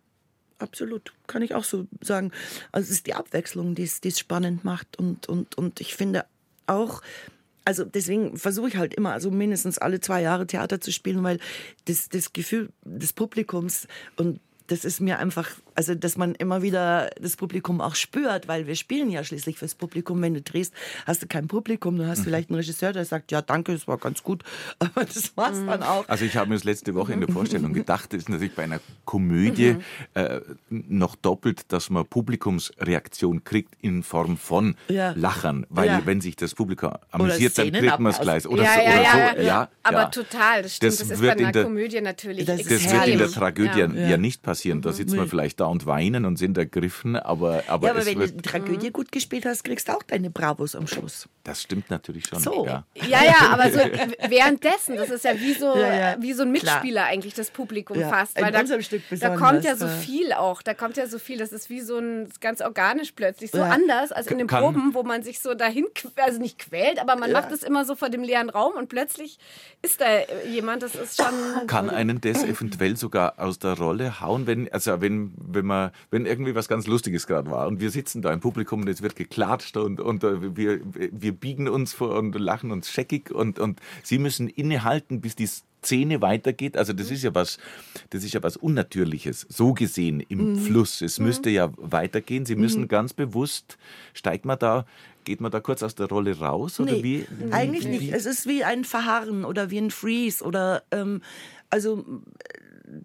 absolut. Kann ich auch so sagen. Also es ist die Abwechslung, die es spannend macht. Und, und, und ich finde auch, also deswegen versuche ich halt immer, also mindestens alle zwei Jahre Theater zu spielen, weil das, das Gefühl des Publikums und das ist mir einfach also dass man immer wieder das Publikum auch spürt, weil wir spielen ja schließlich fürs Publikum. Wenn du drehst, hast du kein Publikum, du hast mhm. vielleicht einen Regisseur, der sagt, ja danke, das war ganz gut, [laughs] aber das war's mhm. dann auch. Also ich habe mir das letzte Woche in der Vorstellung gedacht, das ist natürlich bei einer Komödie mhm. äh, noch doppelt, dass man Publikumsreaktion kriegt in Form von ja. Lachern, weil ja. wenn sich das Publikum amüsiert, dann kriegt man es gleich. Oder, ja, so, oder so. Ja, aber total, das stimmt. Das, das ist bei einer der, Komödie natürlich Das, das wird in der Tragödie ja, nicht passieren. Da sitzt man vielleicht da da und weinen und sind ergriffen, aber aber, ja, aber wenn du die Tragödie gut gespielt hast, kriegst du auch deine Bravos am Schluss. Das stimmt natürlich schon. So. Ja. ja, ja, aber so [laughs] währenddessen, das ist ja wie so, ja, ja. Wie so ein Mitspieler Klar. eigentlich, das Publikum fast. Weil da, da, kommt ja so viel auch, da kommt ja so viel, das ist wie so ein ganz organisch plötzlich, so anders als in den Kann. Proben, wo man sich so dahin, also nicht quält, aber man macht es immer so vor dem leeren Raum und plötzlich ist da jemand, das ist schon... Kann einen das eventuell sogar aus der Rolle hauen, wenn, also wenn wenn man, wenn irgendwie was ganz Lustiges gerade war und wir sitzen da im Publikum und es wird geklatscht und, und äh, wir, wir biegen uns vor und lachen uns scheckig und, und sie müssen innehalten, bis die Szene weitergeht. Also das ist ja was, das ist ja was Unnatürliches, so gesehen im mhm. Fluss. Es mhm. müsste ja weitergehen. Sie müssen mhm. ganz bewusst, steigt man da, geht man da kurz aus der Rolle raus oder nee, wie? Eigentlich nicht. Es ist wie ein Verharren oder wie ein Freeze oder ähm, also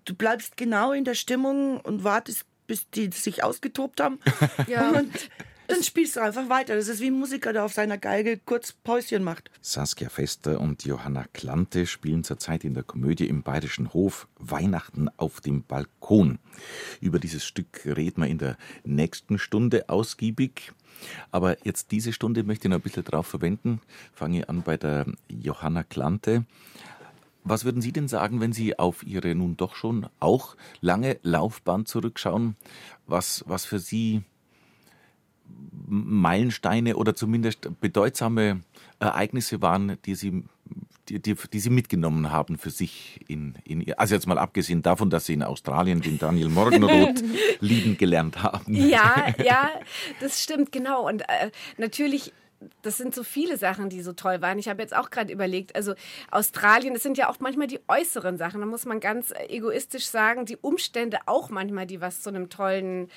du bleibst genau in der Stimmung und wartest, bis die sich ausgetobt haben. [laughs] ja. Und Dann spielst du einfach weiter. Das ist wie ein Musiker, der auf seiner Geige kurz Päuschen macht. Saskia Fester und Johanna Klante spielen zurzeit in der Komödie im Bayerischen Hof Weihnachten auf dem Balkon. Über dieses Stück reden wir in der nächsten Stunde ausgiebig. Aber jetzt diese Stunde möchte ich noch ein bisschen drauf verwenden. Fange ich an bei der Johanna Klante. Was würden Sie denn sagen, wenn Sie auf Ihre nun doch schon auch lange Laufbahn zurückschauen, was, was für Sie Meilensteine oder zumindest bedeutsame Ereignisse waren, die Sie, die, die, die Sie mitgenommen haben für sich in, in also jetzt mal abgesehen davon, dass Sie in Australien den Daniel Morgenroth [laughs] lieben gelernt haben. Ja, [laughs] ja, das stimmt, genau. Und äh, natürlich das sind so viele Sachen, die so toll waren. Ich habe jetzt auch gerade überlegt, also Australien, das sind ja auch manchmal die äußeren Sachen. Da muss man ganz egoistisch sagen, die Umstände auch manchmal, die was zu einem tollen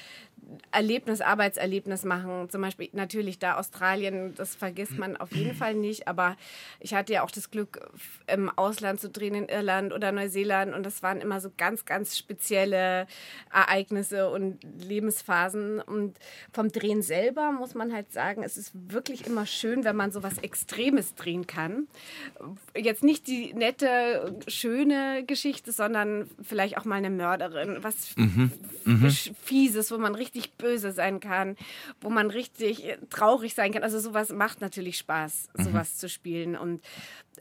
Erlebnis, Arbeitserlebnis machen. Zum Beispiel natürlich da Australien, das vergisst man auf jeden Fall nicht. Aber ich hatte ja auch das Glück, im Ausland zu drehen, in Irland oder Neuseeland. Und das waren immer so ganz, ganz spezielle Ereignisse und Lebensphasen. Und vom Drehen selber muss man halt sagen, es ist wirklich immer schön, wenn man so was Extremes drehen kann. Jetzt nicht die nette, schöne Geschichte, sondern vielleicht auch mal eine Mörderin, was mhm. Mhm. Fieses, wo man richtig richtig böse sein kann, wo man richtig traurig sein kann. Also sowas macht natürlich Spaß, mhm. sowas mhm. zu spielen. Und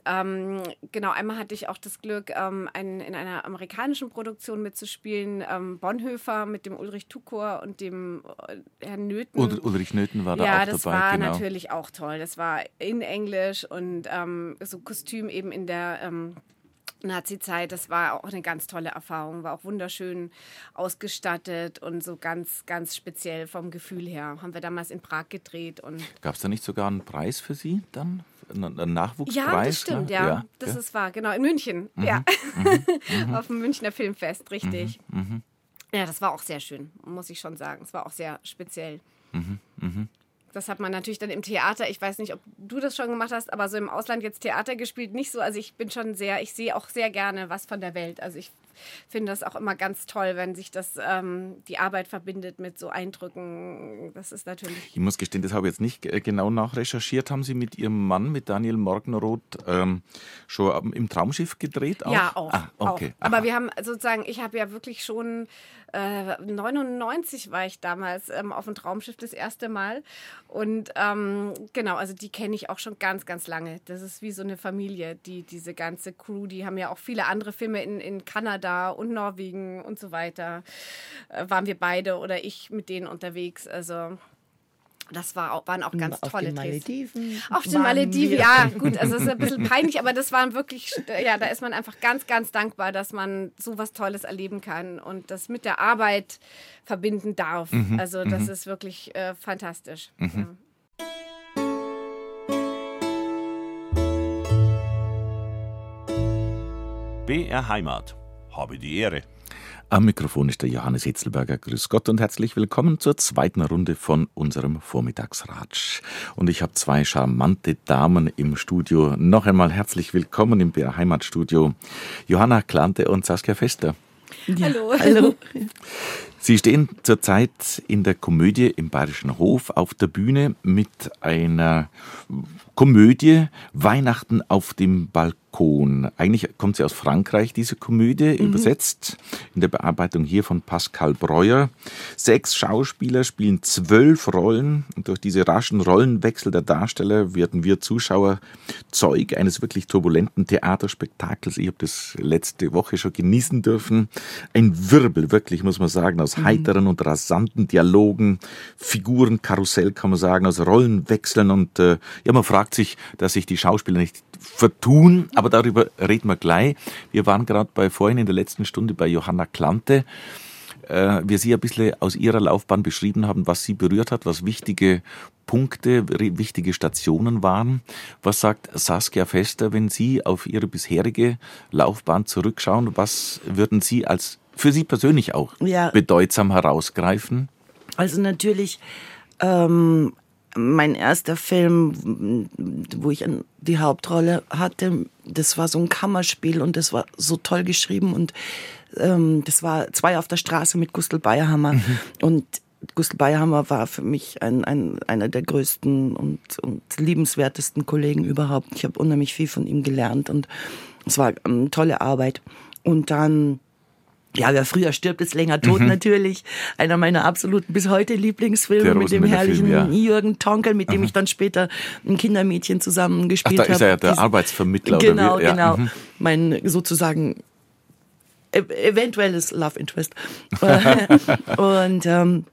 ähm, genau, einmal hatte ich auch das Glück, ähm, ein, in einer amerikanischen Produktion mitzuspielen. Ähm, Bonhoeffer mit dem Ulrich Tukor und dem äh, Herrn Nöthen. Ul Ulrich Nöthen war da ja, auch dabei. Ja, das war genau. natürlich auch toll. Das war in Englisch und ähm, so Kostüm eben in der ähm, Nazi-Zeit, das war auch eine ganz tolle Erfahrung, war auch wunderschön ausgestattet und so ganz, ganz speziell vom Gefühl her. Haben wir damals in Prag gedreht. Gab es da nicht sogar einen Preis für Sie dann? Einen Nachwuchspreis? Ja, das stimmt, ne? ja. ja. Das ja. ist wahr, genau. In München, mhm. ja. Mhm. mhm. [laughs] Auf dem Münchner Filmfest, richtig. Mhm. mhm. Ja, das war auch sehr schön, muss ich schon sagen. Es war auch sehr speziell. Mhm. Mhm. Das hat man natürlich dann im Theater. Ich weiß nicht, ob du das schon gemacht hast, aber so im Ausland jetzt Theater gespielt nicht so. Also ich bin schon sehr, ich sehe auch sehr gerne was von der Welt. Also ich finde das auch immer ganz toll, wenn sich das ähm, die Arbeit verbindet mit so Eindrücken. Das ist natürlich. Ich muss gestehen, das habe ich jetzt nicht äh, genau nachrecherchiert. Haben Sie mit Ihrem Mann, mit Daniel Morgenroth, ähm, schon im Traumschiff gedreht? Auch? Ja, auch. Ah, okay. Auch. Aber wir haben sozusagen, ich habe ja wirklich schon äh, 99 war ich damals ähm, auf dem Traumschiff das erste Mal. Und ähm, genau, also die kenne ich auch schon ganz, ganz lange. Das ist wie so eine Familie, die diese ganze Crew, die haben ja auch viele andere Filme in, in Kanada und Norwegen und so weiter. Äh, waren wir beide oder ich mit denen unterwegs. Also das war auch, waren auch ganz auf tolle den Malediven. Auf den Malediven, ja, gut, also es ist ein bisschen [laughs] peinlich, aber das waren wirklich, ja, da ist man einfach ganz, ganz dankbar, dass man so was Tolles erleben kann und das mit der Arbeit verbinden darf. Mhm, also das mhm. ist wirklich äh, fantastisch. Mhm. Ja. BR Heimat. Habe die Ehre. Am Mikrofon ist der Johannes Hitzelberger. Grüß Gott und herzlich willkommen zur zweiten Runde von unserem Vormittagsratsch. Und ich habe zwei charmante Damen im Studio. Noch einmal herzlich willkommen im BR Heimatstudio. Johanna Klante und Saskia Fester. Ja. Hallo. Hallo. Sie stehen zurzeit in der Komödie im Bayerischen Hof auf der Bühne mit einer Komödie Weihnachten auf dem Balkon. Balkon. Eigentlich kommt sie aus Frankreich, diese Komödie, mhm. übersetzt in der Bearbeitung hier von Pascal Breuer. Sechs Schauspieler spielen zwölf Rollen und durch diese raschen Rollenwechsel der Darsteller werden wir Zuschauer Zeug eines wirklich turbulenten Theaterspektakels. Ich habe das letzte Woche schon genießen dürfen. Ein Wirbel, wirklich, muss man sagen, aus mhm. heiteren und rasanten Dialogen, Figurenkarussell, kann man sagen, aus Rollenwechseln und äh, ja, man fragt sich, dass sich die Schauspieler nicht vertun, aber darüber reden wir gleich. Wir waren gerade bei vorhin in der letzten Stunde bei Johanna Klante. Äh, wir sie ein bisschen aus ihrer Laufbahn beschrieben haben, was sie berührt hat, was wichtige Punkte, wichtige Stationen waren. Was sagt Saskia Fester, wenn Sie auf Ihre bisherige Laufbahn zurückschauen? Was würden Sie als für Sie persönlich auch ja. bedeutsam herausgreifen? Also natürlich ähm, mein erster Film, wo ich die Hauptrolle hatte, das war so ein Kammerspiel und das war so toll geschrieben und ähm, das war zwei auf der Straße mit Gustl Bayerhammer mhm. und Gustl Bayerhammer war für mich ein, ein, einer der größten und, und liebenswertesten Kollegen überhaupt. Ich habe unheimlich viel von ihm gelernt und es war eine tolle Arbeit. Und dann ja, wer früher stirbt, ist länger tot mhm. natürlich. Einer meiner absoluten bis heute Lieblingsfilme mit dem herrlichen Film, ja. Jürgen Tonkel, mit dem Aha. ich dann später ein Kindermädchen zusammen gespielt habe. Da ist er ja der Arbeitsvermittler. Genau, oder wie? Ja. genau. Mhm. Mein sozusagen e-, eventuelles Love Interest. [laughs] und ähm,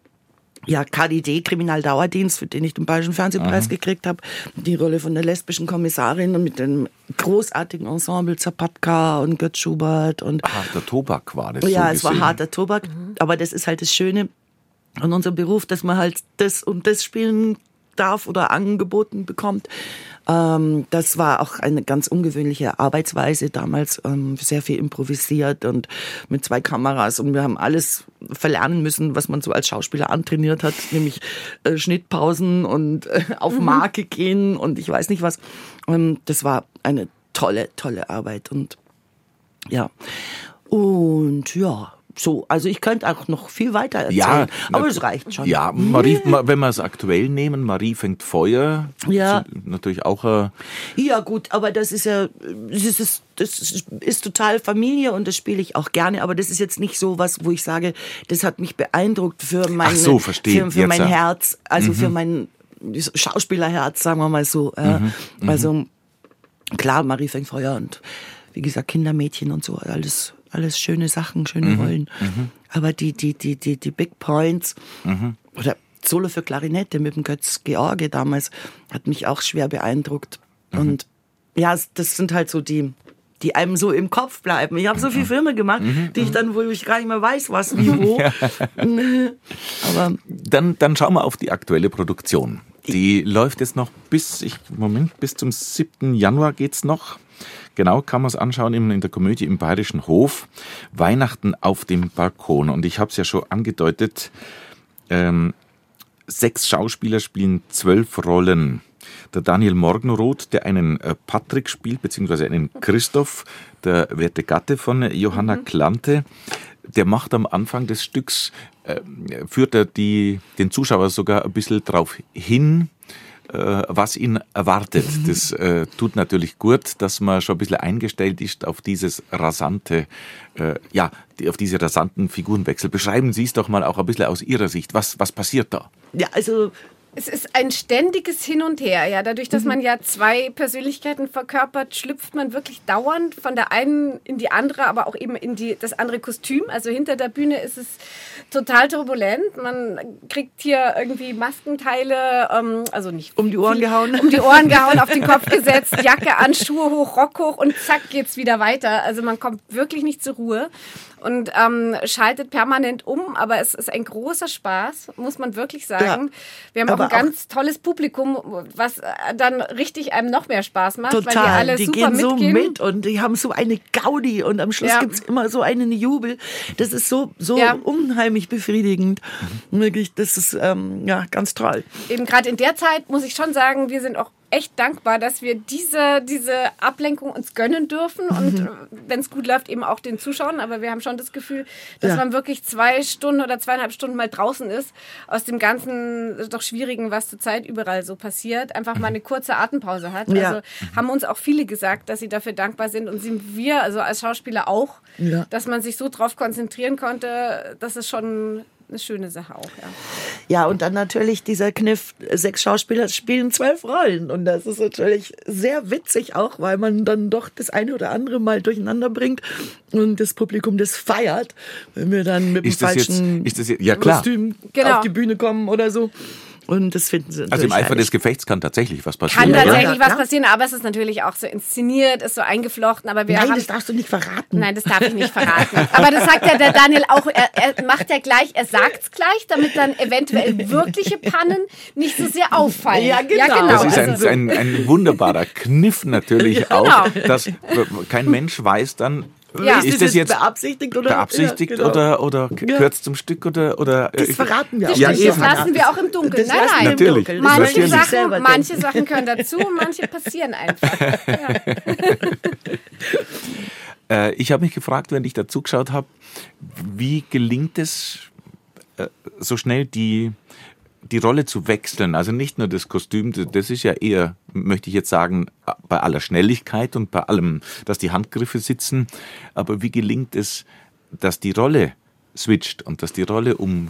ja, KDD, Kriminaldauerdienst, für den ich den Bayerischen Fernsehpreis Aha. gekriegt habe. Die Rolle von der lesbischen Kommissarin und mit dem großartigen Ensemble Zapatka und Götz Schubert. Und harter Tobak war das. Ja, so es war harter Tobak. Mhm. Aber das ist halt das Schöne an unserem Beruf, dass man halt das und das spielen darf oder angeboten bekommt. Ähm, das war auch eine ganz ungewöhnliche Arbeitsweise damals, ähm, sehr viel improvisiert und mit zwei Kameras und wir haben alles verlernen müssen, was man so als Schauspieler antrainiert hat, nämlich äh, Schnittpausen und äh, auf mhm. Marke gehen und ich weiß nicht was. Ähm, das war eine tolle, tolle Arbeit und ja. Und ja, so, also ich könnte auch noch viel weiter erzählen, ja, aber es reicht schon. Ja, Marie, wenn wir es aktuell nehmen, Marie fängt Feuer. Ja. Natürlich auch. Äh ja, gut, aber das ist ja, das ist, das ist total Familie und das spiele ich auch gerne, aber das ist jetzt nicht so was, wo ich sage, das hat mich beeindruckt für mein, so, verstehe. für, für mein Herz, also mhm. für mein Schauspielerherz, sagen wir mal so. Mhm. Mhm. Also klar, Marie fängt Feuer und wie gesagt, Kindermädchen und so, alles alles schöne Sachen, schöne mhm. Rollen. Mhm. Aber die, die, die, die, die Big Points mhm. oder Solo für Klarinette mit dem Götz George damals hat mich auch schwer beeindruckt. Mhm. Und ja, das sind halt so die, die einem so im Kopf bleiben. Ich habe so viele mhm. Filme gemacht, mhm. die ich dann, wo ich gar nicht mehr weiß, was, wie, wo. [laughs] [laughs] Aber dann, dann schauen wir auf die aktuelle Produktion. Die läuft jetzt noch bis, ich, Moment, bis zum 7. Januar geht's noch. Genau kann man es anschauen in der Komödie im Bayerischen Hof. Weihnachten auf dem Balkon. Und ich habe es ja schon angedeutet, ähm, sechs Schauspieler spielen zwölf Rollen. Der Daniel Morgenroth, der einen äh, Patrick spielt, beziehungsweise einen Christoph, der werte Gatte von Johanna mhm. Klante, der macht am Anfang des Stücks, äh, führt er die, den Zuschauer sogar ein bisschen drauf hin, äh, was ihn erwartet. Das äh, tut natürlich gut, dass man schon ein bisschen eingestellt ist auf dieses rasante, äh, ja, auf diese rasanten Figurenwechsel. Beschreiben Sie es doch mal auch ein bisschen aus Ihrer Sicht. Was, was passiert da? Ja, also es ist ein ständiges Hin und Her. Ja, dadurch, dass mhm. man ja zwei Persönlichkeiten verkörpert, schlüpft man wirklich dauernd von der einen in die andere, aber auch eben in die, das andere Kostüm. Also hinter der Bühne ist es total turbulent. Man kriegt hier irgendwie Maskenteile, ähm, also nicht um die Ohren viel, gehauen, um die Ohren gehauen, auf den Kopf [laughs] gesetzt, Jacke an, Schuhe hoch, Rock hoch und zack geht's wieder weiter. Also man kommt wirklich nicht zur Ruhe und ähm, schaltet permanent um, aber es ist ein großer Spaß, muss man wirklich sagen. Ja, wir haben auch ein ganz auch tolles Publikum, was dann richtig einem noch mehr Spaß macht, total. weil die alle die super gehen so mitgehen. mit und die haben so eine Gaudi und am Schluss ja. es immer so einen Jubel. Das ist so, so ja. unheimlich befriedigend. Mhm. Wirklich, das ist ähm, ja ganz toll. Eben gerade in der Zeit muss ich schon sagen, wir sind auch echt dankbar, dass wir diese, diese Ablenkung uns gönnen dürfen und mhm. wenn es gut läuft, eben auch den Zuschauern. Aber wir haben schon das Gefühl, dass ja. man wirklich zwei Stunden oder zweieinhalb Stunden mal draußen ist, aus dem ganzen doch Schwierigen, was zurzeit überall so passiert, einfach mal eine kurze Atempause hat. Ja. Also haben uns auch viele gesagt, dass sie dafür dankbar sind und sind wir, also als Schauspieler auch, ja. dass man sich so drauf konzentrieren konnte, dass es schon eine schöne Sache auch, ja. Ja, und dann natürlich dieser Kniff, sechs Schauspieler spielen zwölf Rollen. Und das ist natürlich sehr witzig auch, weil man dann doch das eine oder andere mal durcheinander bringt und das Publikum das feiert, wenn wir dann mit dem falschen jetzt, jetzt, ja, Kostüm genau. auf die Bühne kommen oder so. Und das finden sie Also im Eifer des Gefechts kann tatsächlich was passieren. Kann tatsächlich ja, was passieren, aber es ist natürlich auch so inszeniert, ist so eingeflochten. Aber wir Nein, haben, das darfst du nicht verraten. Nein, das darf ich nicht verraten. aber das sagt ja der Daniel auch, er, er macht ja gleich, er sagt es gleich, damit dann eventuell wirkliche Pannen nicht so sehr auffallen. Ja, genau. Ja, genau. Das ist ein, also, ein, ein wunderbarer Kniff natürlich [laughs] genau. auch, dass kein Mensch weiß dann, ja. Ist, ist das jetzt beabsichtigt oder beabsichtigt ja, genau. oder oder gehört zum Stück oder oder das verraten wir auch. Ja, das lassen wir auch im Dunkeln. Das nein, nein, natürlich. Manche, natürlich. Sachen, manche Sachen können dazu und manche passieren einfach. [laughs] äh, ich habe mich gefragt, wenn ich da zugeschaut habe, wie gelingt es äh, so schnell die, die Rolle zu wechseln, also nicht nur das Kostüm, das ist ja eher, möchte ich jetzt sagen, bei aller Schnelligkeit und bei allem, dass die Handgriffe sitzen, aber wie gelingt es, dass die Rolle switcht und dass die Rolle um,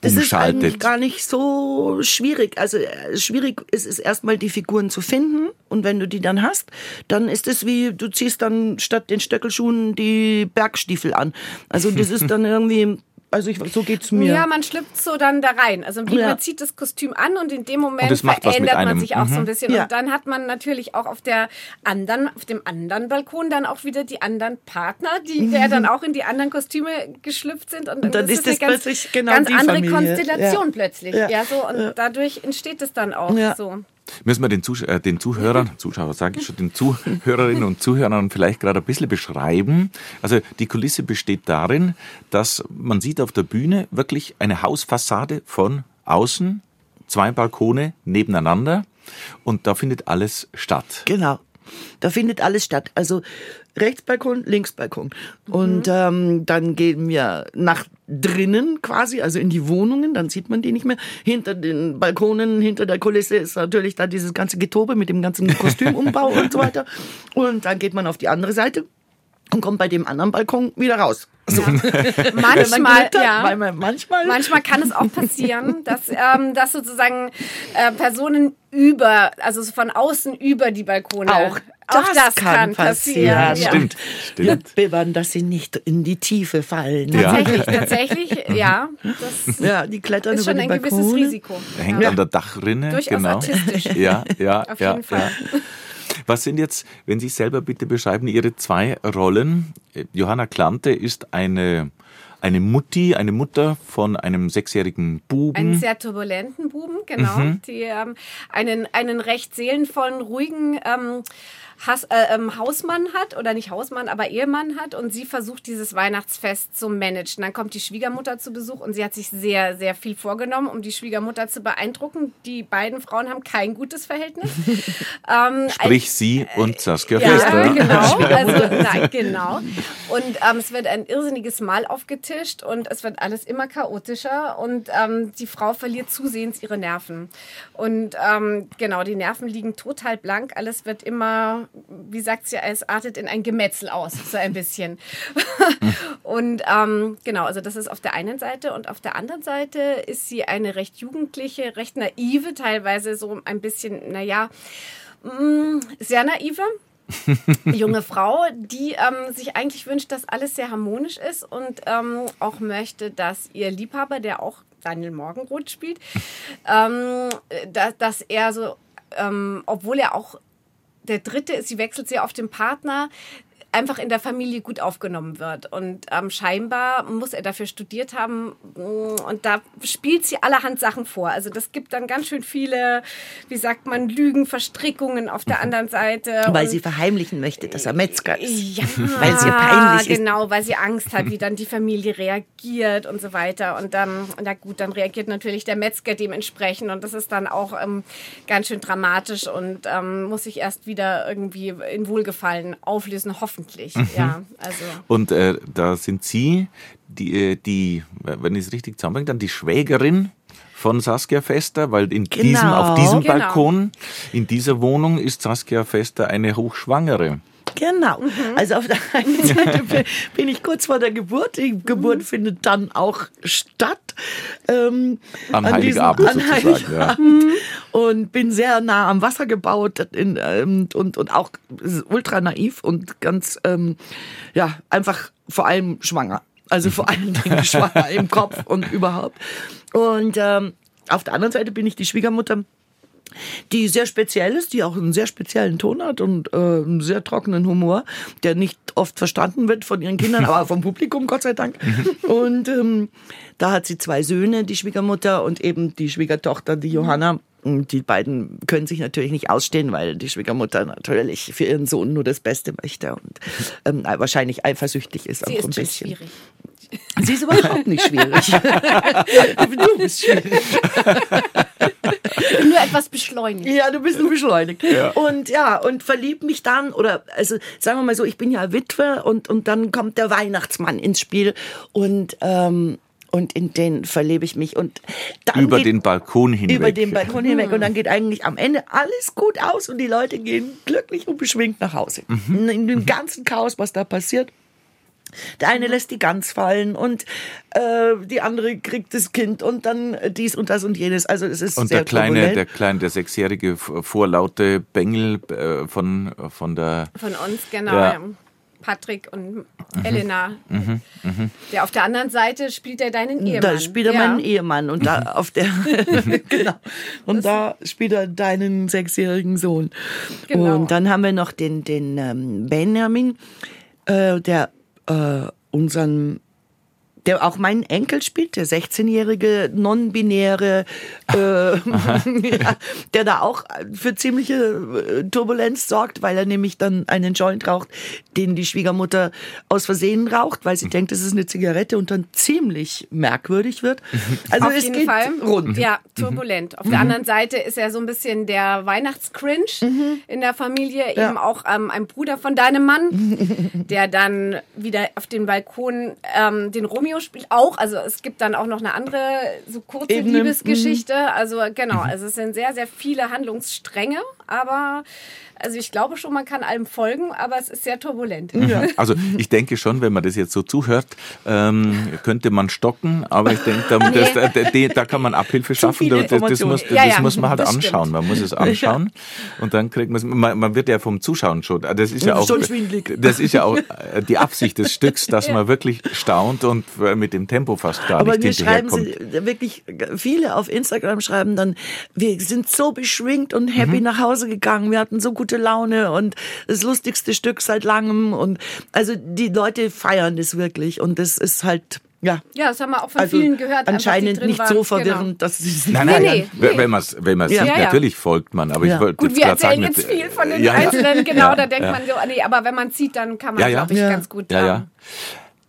das ist eigentlich gar nicht so schwierig. Also äh, schwierig ist es erstmal die Figuren zu finden und wenn du die dann hast, dann ist es wie du ziehst dann statt den Stöckelschuhen die Bergstiefel an. Also das ist dann [laughs] irgendwie also ich, so geht's mir. Ja, man schlüpft so dann da rein. Also ja. man zieht das Kostüm an und in dem Moment verändert man sich auch mhm. so ein mhm. bisschen. Ja. Und dann hat man natürlich auch auf der anderen, auf dem anderen Balkon dann auch wieder die anderen Partner, die mhm. der dann auch in die anderen Kostüme geschlüpft sind. Und, und dann ist das, das ganz, plötzlich genau ganz die andere Familie. Konstellation plötzlich. Ja. so und dadurch entsteht es dann auch so. Müssen wir den, Zusch äh, den Zuhörern, Zuschauer sage ich schon, den Zuhörerinnen und Zuhörern vielleicht gerade ein bisschen beschreiben. Also die Kulisse besteht darin, dass man sieht auf der Bühne wirklich eine Hausfassade von außen, zwei Balkone nebeneinander und da findet alles statt. Genau. Da findet alles statt. Also Rechtsbalkon, Linksbalkon. Und mhm. ähm, dann gehen wir nach drinnen quasi, also in die Wohnungen, dann sieht man die nicht mehr. Hinter den Balkonen, hinter der Kulisse ist natürlich da dieses ganze Getobe mit dem ganzen Kostümumbau und so weiter. Und dann geht man auf die andere Seite und kommt bei dem anderen Balkon wieder raus. So. Ja. [laughs] manchmal, ja. manchmal. manchmal kann es auch passieren, [laughs] dass, ähm, dass sozusagen äh, Personen über, also von außen über die Balkone. Auch das, auch das kann, kann, passieren. Ja, stimmt. stimmt. Wir dass sie nicht in die Tiefe fallen. Tatsächlich, [laughs] tatsächlich, ja. Das ja, die klettern ist über schon die ein gewisses Risiko. Hängt ja. an der Dachrinne. Durchaus genau. artistisch. Ja, ja, Auf ja, jeden Fall. Ja. Was sind jetzt, wenn Sie selber bitte beschreiben, Ihre zwei Rollen? Johanna Klante ist eine eine Mutti, eine Mutter von einem sechsjährigen Buben. Einen sehr turbulenten Buben, genau. Mhm. Die ähm, einen, einen recht seelenvollen, ruhigen ähm, Has, äh, ähm, Hausmann hat oder nicht Hausmann, aber Ehemann hat und sie versucht dieses Weihnachtsfest zu managen. Dann kommt die Schwiegermutter zu Besuch und sie hat sich sehr, sehr viel vorgenommen, um die Schwiegermutter zu beeindrucken. Die beiden Frauen haben kein gutes Verhältnis. [laughs] ähm, Sprich sie und Saskia ja, Fester. Genau, [laughs] also, nein, genau. Und ähm, es wird ein irrsinniges Mahl aufgetischt und es wird alles immer chaotischer und ähm, die Frau verliert zusehends ihre Nerven. Und ähm, genau, die Nerven liegen total blank. Alles wird immer wie sagt sie, es artet in ein Gemetzel aus, so ein bisschen. [laughs] und ähm, genau, also das ist auf der einen Seite und auf der anderen Seite ist sie eine recht jugendliche, recht naive, teilweise so ein bisschen, naja, mm, sehr naive. [laughs] junge Frau, die ähm, sich eigentlich wünscht, dass alles sehr harmonisch ist und ähm, auch möchte, dass ihr Liebhaber, der auch Daniel Morgenroth spielt, [laughs] ähm, da, dass er so, ähm, obwohl er auch der dritte ist, sie wechselt sehr auf den Partner, einfach in der Familie gut aufgenommen wird. Und ähm, scheinbar muss er dafür studiert haben mm, und da spielt sie allerhand Sachen vor. Also das gibt dann ganz schön viele, wie sagt man, Lügen, Verstrickungen auf der anderen Seite. Weil und, sie verheimlichen möchte, dass er Metzger ist. Ja, [laughs] weil sie peinlich ist. Genau, weil sie Angst hat, wie dann die Familie reagiert und so weiter. Und dann, na gut, dann reagiert natürlich der Metzger dementsprechend und das ist dann auch ähm, ganz schön dramatisch und ähm, muss sich erst wieder irgendwie in Wohlgefallen auflösen, hoffen hoffentlich. Mhm. Ja, also. Und äh, da sind Sie, die, äh, die wenn ich es richtig zusammenbringe, dann die Schwägerin von Saskia Fester, weil in genau. diesem, auf diesem genau. Balkon, in dieser Wohnung ist Saskia Fester eine Hochschwangere. Genau. Mhm. Also auf der [laughs] einen Seite bin ich kurz vor der Geburt. Die Geburt mhm. findet dann auch statt. Ähm, an, an Heiligabend an sozusagen. Ja. Und bin sehr nah am Wasser gebaut in, ähm, und, und auch ultra naiv und ganz, ähm, ja, einfach vor allem schwanger. Also vor allen [laughs] Dingen schwanger im Kopf und überhaupt. Und ähm, auf der anderen Seite bin ich die Schwiegermutter die sehr speziell ist, die auch einen sehr speziellen Ton hat und äh, einen sehr trockenen Humor, der nicht oft verstanden wird von ihren Kindern, [laughs] aber vom Publikum, Gott sei Dank. und ähm, da hat sie zwei Söhne, die Schwiegermutter und eben die Schwiegertochter, die Johanna. Und die beiden können sich natürlich nicht ausstehen, weil die Schwiegermutter natürlich für ihren Sohn nur das Beste möchte und ähm, wahrscheinlich eifersüchtig ist. Sie auch ist ein bisschen. schwierig. Sie ist überhaupt nicht schwierig. du bist schwierig. Nur etwas beschleunigt. Ja, du bist nur beschleunigt. Ja. Und ja, und verlieb mich dann, oder also sagen wir mal so, ich bin ja Witwe und, und dann kommt der Weihnachtsmann ins Spiel und ähm, und in den verlebe ich mich und dann über den Balkon hinweg. Über den Balkon hinweg und dann geht eigentlich am Ende alles gut aus und die Leute gehen glücklich und beschwingt nach Hause. Mhm. In dem ganzen Chaos, was da passiert. Der eine lässt die Gans fallen und äh, die andere kriegt das Kind und dann dies und das und jenes. Also es ist und sehr der kleine, turbulent. der kleine, der sechsjährige vorlaute Bengel äh, von von der von uns genau. Ja. Patrick und mhm. Elena. Mhm. Mhm. Der auf der anderen Seite spielt er deinen Ehemann. Da spielt er ja. meinen Ehemann und da auf der [laughs] genau. und das da spielt er deinen sechsjährigen Sohn. Genau. Und dann haben wir noch den den ähm, Benjamin, äh, der äh, unseren der auch meinen Enkel spielt, der 16-jährige non-binäre, äh, [laughs] ja, der da auch für ziemliche äh, Turbulenz sorgt, weil er nämlich dann einen Joint raucht, den die Schwiegermutter aus Versehen raucht, weil sie mhm. denkt, es ist eine Zigarette und dann ziemlich merkwürdig wird. Also Auf es jeden geht Fall. rund. Ja, mhm. turbulent. Auf mhm. der anderen Seite ist er so ein bisschen der Weihnachtscringe mhm. in der Familie, ja. eben auch ähm, ein Bruder von deinem Mann, [laughs] der dann wieder auf den Balkon ähm, den Romeo Spielt auch, also es gibt dann auch noch eine andere so kurze Ebene. Liebesgeschichte. Mhm. Also genau, also es sind sehr, sehr viele Handlungsstränge, aber also ich glaube schon, man kann allem folgen, aber es ist sehr turbulent. Ja. Also ich denke schon, wenn man das jetzt so zuhört, ähm, könnte man stocken, aber ich denke, da, [laughs] nee. da, da, kann man Abhilfe schaffen. Das, das, muss, das ja, ja, muss man halt anschauen. Stimmt. Man muss es [laughs] anschauen und dann kriegt man man, man wird ja vom Zuschauen schon. Das ist ja auch, das ist ja auch äh, die Absicht des Stücks, dass [laughs] man wirklich staunt und äh, mit dem Tempo fast gar aber nicht hinterherkommt. Aber schreiben sie wirklich viele auf Instagram schreiben dann, wir sind so beschwingt und happy mhm. nach Hause gegangen. Wir hatten so gute gute Laune und das lustigste Stück seit langem. Und also die Leute feiern das wirklich. Und das ist halt ja. ja, das haben wir auch von also vielen gehört. Anscheinend nicht waren. so verwirrend, genau. dass sie es Nein, nein, nee, nee. wenn man es wenn ja. sieht, ja, natürlich folgt man. Aber ja. ich wollte Gut, wir erzählen sagen, jetzt viel von den Einzelnen, genau, da denkt man so, nee, aber wenn man sieht, dann kann man, glaube ich, ganz gut ja, ja.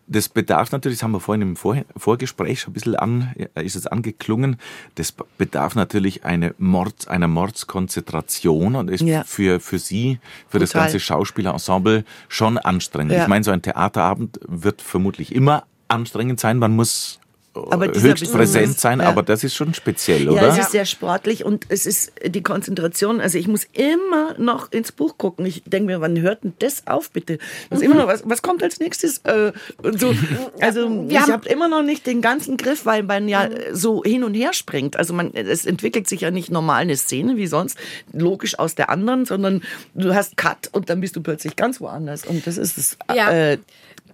Das bedarf natürlich, das haben wir vorhin im Vor Vorgespräch schon ein bisschen an, ist es angeklungen, das bedarf natürlich eine Mord, einer Mordskonzentration und ist ja. für, für Sie, für Total. das ganze Schauspielerensemble schon anstrengend. Ja. Ich meine, so ein Theaterabend wird vermutlich immer anstrengend sein. Man muss höchst präsent sein, ja. aber das ist schon speziell, oder? Ja, es ist sehr sportlich und es ist die Konzentration. Also ich muss immer noch ins Buch gucken. Ich denke mir, wann hört denn das auf, bitte? Was, immer noch, was, was kommt als nächstes? Äh, so. Also ich habe immer noch nicht den ganzen Griff, weil man ja so hin und her springt. Also man, es entwickelt sich ja nicht normal eine Szene wie sonst, logisch aus der anderen, sondern du hast Cut und dann bist du plötzlich ganz woanders. Und das ist das ja. äh,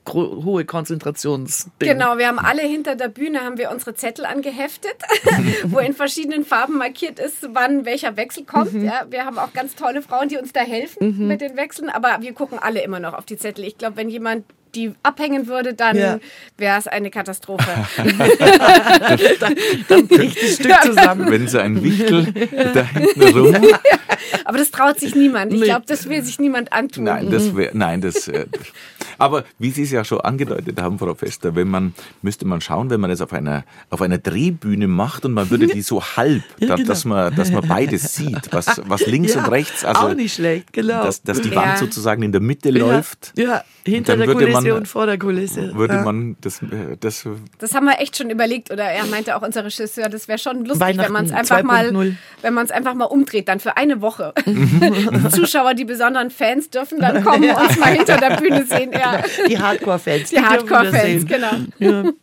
hohe Konzentrationsding. Genau, wir haben alle hinter der Bühne haben wir unsere Zettel angeheftet, [laughs] wo in verschiedenen Farben markiert ist, wann welcher Wechsel kommt. Mhm. Ja, wir haben auch ganz tolle Frauen, die uns da helfen mhm. mit den Wechseln, aber wir gucken alle immer noch auf die Zettel. Ich glaube, wenn jemand die abhängen würde, dann ja. wäre es eine Katastrophe. [laughs] dann, dann bricht das Stück zusammen. Wenn so ein Wichtel [laughs] da hinten rum. Aber das traut sich niemand. Ich glaube, das will sich niemand antun. Nein, das wär, nein, das. Äh, aber wie Sie es ja schon angedeutet haben, Frau Fester, wenn man müsste man schauen, wenn man das auf einer auf einer Drehbühne macht und man würde die so halb, ja, genau. dass man dass man beides sieht, was was links ja, und rechts, also auch nicht schlecht, genau, dass, dass die Wand sozusagen in der Mitte läuft. Ja, hinter der Kulisse man, und vor der Kulisse. Würde man das, äh, das. Das haben wir echt schon überlegt, oder er meinte auch unser Regisseur, das wäre schon lustig, wenn man es einfach mal, wenn man es einfach mal umdreht, dann für eine Woche. [laughs] Zuschauer, die besonderen Fans dürfen dann kommen und uns mal hinter der Bühne sehen. [laughs] Ja. Die Hardcore-Fans. Die, die Hardcore-Fans, genau. Ja. [laughs]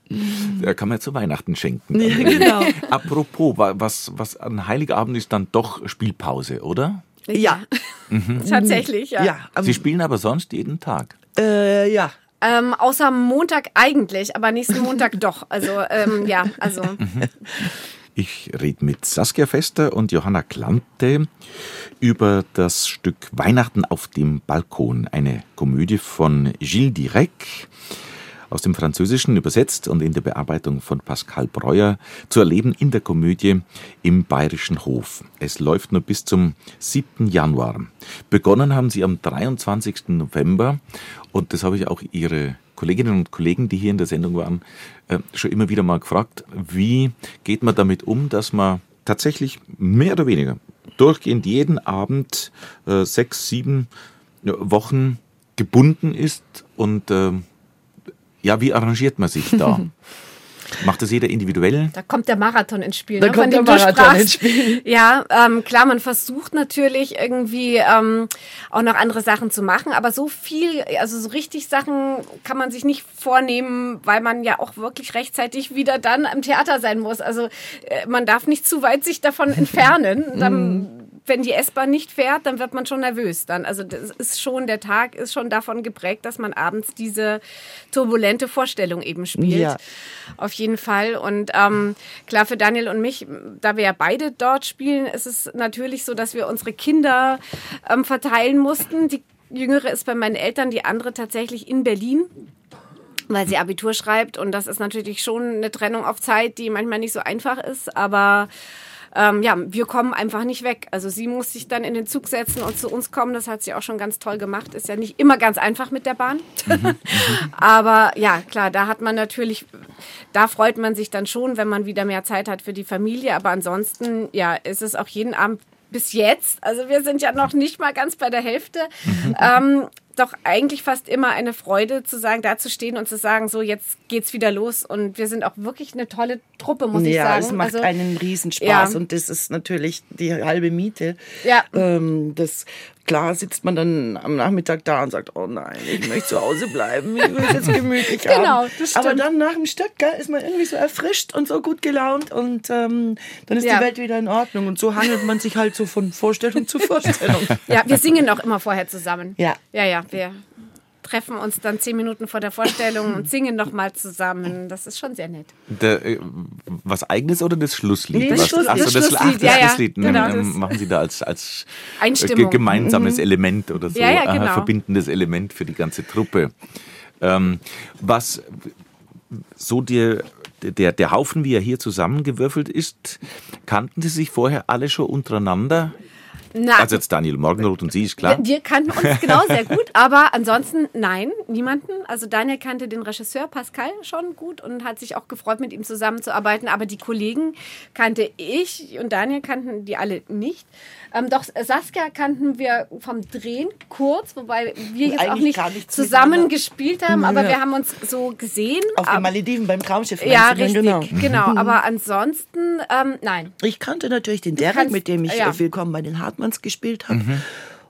Da kann man zu Weihnachten schenken. Ja, genau. Apropos, was, was an Heiligabend ist dann doch Spielpause, oder? Ja. Mhm. [laughs] Tatsächlich, ja. ja Sie spielen aber sonst jeden Tag. Äh, ja. Ähm, außer Montag eigentlich, aber nächsten Montag [laughs] doch. Also ähm, ja, also. Ich rede mit Saskia Fester und Johanna Klante über das Stück Weihnachten auf dem Balkon, eine Komödie von Gilles Direc aus dem Französischen übersetzt und in der Bearbeitung von Pascal Breuer zu erleben in der Komödie im Bayerischen Hof. Es läuft nur bis zum 7. Januar. Begonnen haben sie am 23. November und das habe ich auch Ihre Kolleginnen und Kollegen, die hier in der Sendung waren, äh, schon immer wieder mal gefragt, wie geht man damit um, dass man tatsächlich mehr oder weniger durchgehend jeden Abend äh, sechs, sieben Wochen gebunden ist und äh, ja, wie arrangiert man sich da? [laughs] Macht das jeder individuell? Da kommt der Marathon ins Spiel. Da ne, kommt von der Marathon ins Spiel. [laughs] Ja, ähm, klar, man versucht natürlich irgendwie ähm, auch noch andere Sachen zu machen, aber so viel, also so richtig Sachen kann man sich nicht vornehmen, weil man ja auch wirklich rechtzeitig wieder dann am Theater sein muss. Also äh, man darf nicht zu weit sich davon [laughs] entfernen. Dann, wenn die S-Bahn nicht fährt, dann wird man schon nervös. Dann, also das ist schon, der Tag ist schon davon geprägt, dass man abends diese turbulente Vorstellung eben spielt. Ja. Auf jeden Fall. Und ähm, klar, für Daniel und mich, da wir ja beide dort spielen, ist es natürlich so, dass wir unsere Kinder ähm, verteilen mussten. Die jüngere ist bei meinen Eltern, die andere tatsächlich in Berlin weil sie Abitur schreibt und das ist natürlich schon eine Trennung auf Zeit, die manchmal nicht so einfach ist, aber ähm, ja, wir kommen einfach nicht weg. Also sie muss sich dann in den Zug setzen und zu uns kommen. Das hat sie auch schon ganz toll gemacht. Ist ja nicht immer ganz einfach mit der Bahn. [laughs] Aber ja, klar, da hat man natürlich, da freut man sich dann schon, wenn man wieder mehr Zeit hat für die Familie. Aber ansonsten, ja, ist es auch jeden Abend bis jetzt, also wir sind ja noch nicht mal ganz bei der Hälfte, ähm, doch eigentlich fast immer eine Freude zu sagen, da zu stehen und zu sagen, so jetzt geht's wieder los und wir sind auch wirklich eine tolle Truppe, muss ich ja, sagen. es macht also, einen Riesenspaß Ja. und das ist natürlich die halbe Miete. Ja. Ähm, das, klar sitzt man dann am Nachmittag da und sagt, oh nein, ich möchte zu Hause bleiben, ich will jetzt gemütlich [laughs] Genau, haben. das Aber stimmt. dann nach dem Stück gell, ist man irgendwie so erfrischt und so gut gelaunt und ähm, dann ist Ja. die Welt wieder in Ordnung und so handelt man sich halt so von Vorstellung zu [laughs] Vorstellung. Ja, wir singen auch immer vorher zusammen. Ja. Ja, ja, wir treffen uns dann zehn Minuten vor der Vorstellung und singen nochmal zusammen. Das ist schon sehr nett. Der, äh, was eigenes oder das Schlusslied? Nee, das was, Schluss- ach so, das Schlusslied, ach, das ja, ja, Schlusslied genau, ähm, das- machen Sie da als, als äh, gemeinsames Element oder so, Ja, ja, genau. verbindendes Element für die ganze Truppe. Ähm, was so dir der, der Haufen, wie er hier zusammengewürfelt ist, kannten Sie sich vorher alle schon untereinander? Na, Also jetzt Daniel Morgenroth und Sie, ist klar. Wir kannten uns [laughs] genau sehr gut, aber ansonsten nein, niemanden. Also Daniel kannte den Regisseur Pascal schon gut und hat sich auch gefreut, mit ihm zusammenzuarbeiten. Aber die Kollegen kannte ich und Daniel kannten die alle nicht. Ähm, doch Saskia kannten wir vom Drehen kurz, wobei wir jetzt auch Eigentlich nicht gar nichts zusammen gespielt haben, aber Ja. wir haben uns so gesehen. Auf den Ab- Malediven beim Traumschiff. ja, richtig, denn? genau. [laughs] Aber ansonsten, ähm, nein. Ich kannte natürlich den Derek, kannst- mit dem ich ja. äh, Willkommen bei den Hartmanns gespielt habe.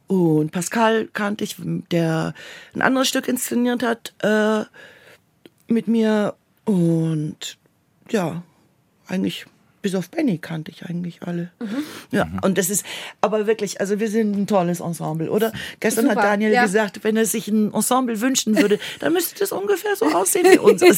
Und Pascal kannte ich, der ein anderes Stück inszeniert hat äh, mit mir. Und ja, eigentlich bis auf Benny kannte ich eigentlich alle. Ja, und das ist aber wirklich, also wir sind ein tolles Ensemble, oder? Gestern Super, hat Daniel ja. gesagt, wenn er sich ein Ensemble wünschen würde, [laughs] dann müsste das ungefähr so aussehen wie uns. [laughs]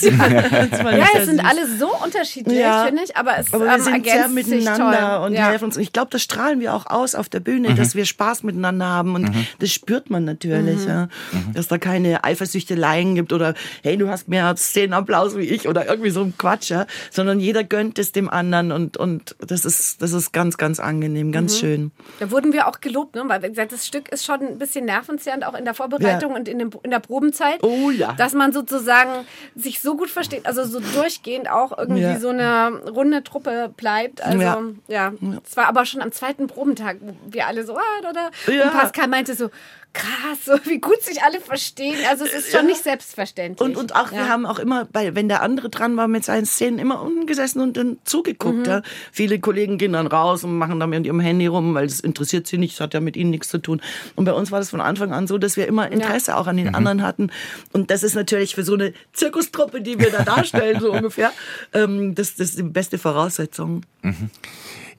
Ja, es sind alle so unterschiedlich, Ja. finde ich, aber es Aber wir ähm, sind sehr miteinander toll. und ja. helfen uns. Und ich glaube, das strahlen wir auch aus auf der Bühne, dass wir Spaß miteinander haben. Und das spürt man natürlich, ja. Dass da keine Eifersüchteleien gibt oder hey, du hast mehr Szenenapplaus wie ich oder irgendwie so ein Quatsch, ja. Sondern jeder gönnt es dem anderen und, und das ist, das ist ganz, ganz angenehm, ganz schön. Da wurden wir auch gelobt, ne? weil gesagt, das Stück ist schon ein bisschen nervenzehrend, auch in der Vorbereitung Ja. und in, dem, in der Probenzeit. Oh ja. Dass man sozusagen sich so gut versteht, also so durchgehend auch irgendwie Ja. so eine runde Truppe bleibt. Also ja, Ja. es war aber schon am zweiten Probentag, wo wir alle so, ah, da, da. Ja. Und Pascal meinte so, krass, so wie gut sich alle verstehen. Also es ist schon Ja. nicht selbstverständlich. Und, und auch, ja. wir haben auch immer, bei, wenn der andere dran war mit seinen Szenen, immer unten gesessen und dann zugeguckt. Ja. Viele Kollegen gehen dann raus und machen dann mit ihrem Handy rum, weil das interessiert sie nicht, das hat ja mit ihnen nichts zu tun. Und bei uns war das von Anfang an so, dass wir immer Interesse auch an den anderen hatten. Und das ist natürlich für so eine Zirkustruppe, die wir da darstellen, so [laughs] ungefähr, ähm, das, das ist die beste Voraussetzung.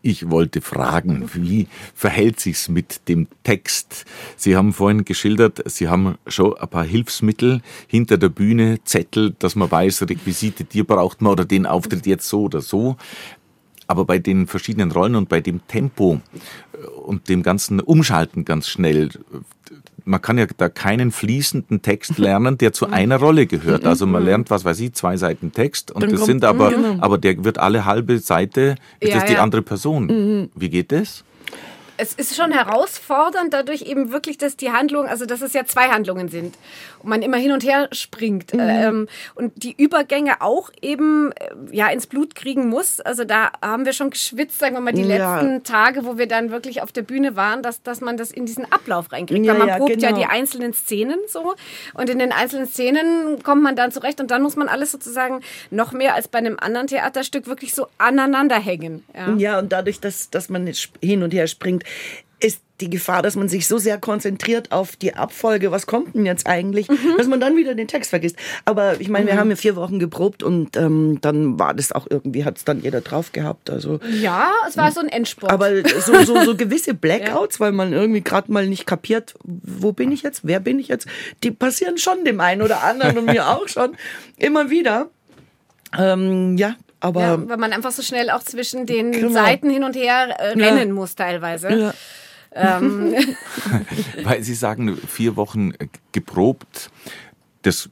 Ich wollte fragen, wie verhält sich's mit dem Text? Sie haben vorhin geschildert, Sie haben schon ein paar Hilfsmittel hinter der Bühne, Zettel, dass man weiß, Requisite, die braucht man oder den Auftritt jetzt so oder so. Aber bei den verschiedenen Rollen und bei dem Tempo äh, und dem ganzen Umschalten ganz schnell, man kann ja da keinen fließenden Text lernen, der zu einer Rolle gehört. Also man lernt, was weiß ich, zwei Seiten Text und Dann das sind aber, genau. aber der wird alle halbe Seite, ist Ja, das die ja. andere Person. Wie geht das? Es ist schon herausfordernd, dadurch eben wirklich, dass die Handlung, also dass es ja zwei Handlungen sind und man immer hin und her springt mhm. ähm, und die Übergänge auch eben äh, ja ins Blut kriegen muss. Also da haben wir schon geschwitzt, sagen wir mal, die ja. letzten Tage, wo wir dann wirklich auf der Bühne waren, dass, dass man das in diesen Ablauf reinkriegt. Ja, Weil man ja, probt genau. ja die einzelnen Szenen so und in den einzelnen Szenen kommt man dann zurecht und dann muss man alles sozusagen noch mehr als bei einem anderen Theaterstück wirklich so aneinander hängen. Ja, ja und dadurch, dass, dass man hin und her springt, ist die Gefahr, dass man sich so sehr konzentriert auf die Abfolge, was kommt denn jetzt eigentlich, mhm. dass man dann wieder den Text vergisst. Aber ich meine, mhm. wir haben ja vier Wochen geprobt und ähm, dann war das auch irgendwie, hat es dann jeder drauf gehabt. Also, ja, es war so ein Endspurt. Aber so, so, so gewisse [laughs] Blackouts, ja. weil man irgendwie gerade mal nicht kapiert, wo bin ich jetzt, wer bin ich jetzt, die passieren schon dem einen oder anderen und mir [laughs] auch schon immer wieder. Ähm, ja, aber. Ja, weil man einfach so schnell auch zwischen den genau. Seiten hin und her äh, rennen ja. muss teilweise. Ja. Ähm. [laughs] [laughs] Weil Sie sagen, vier Wochen geprobt, das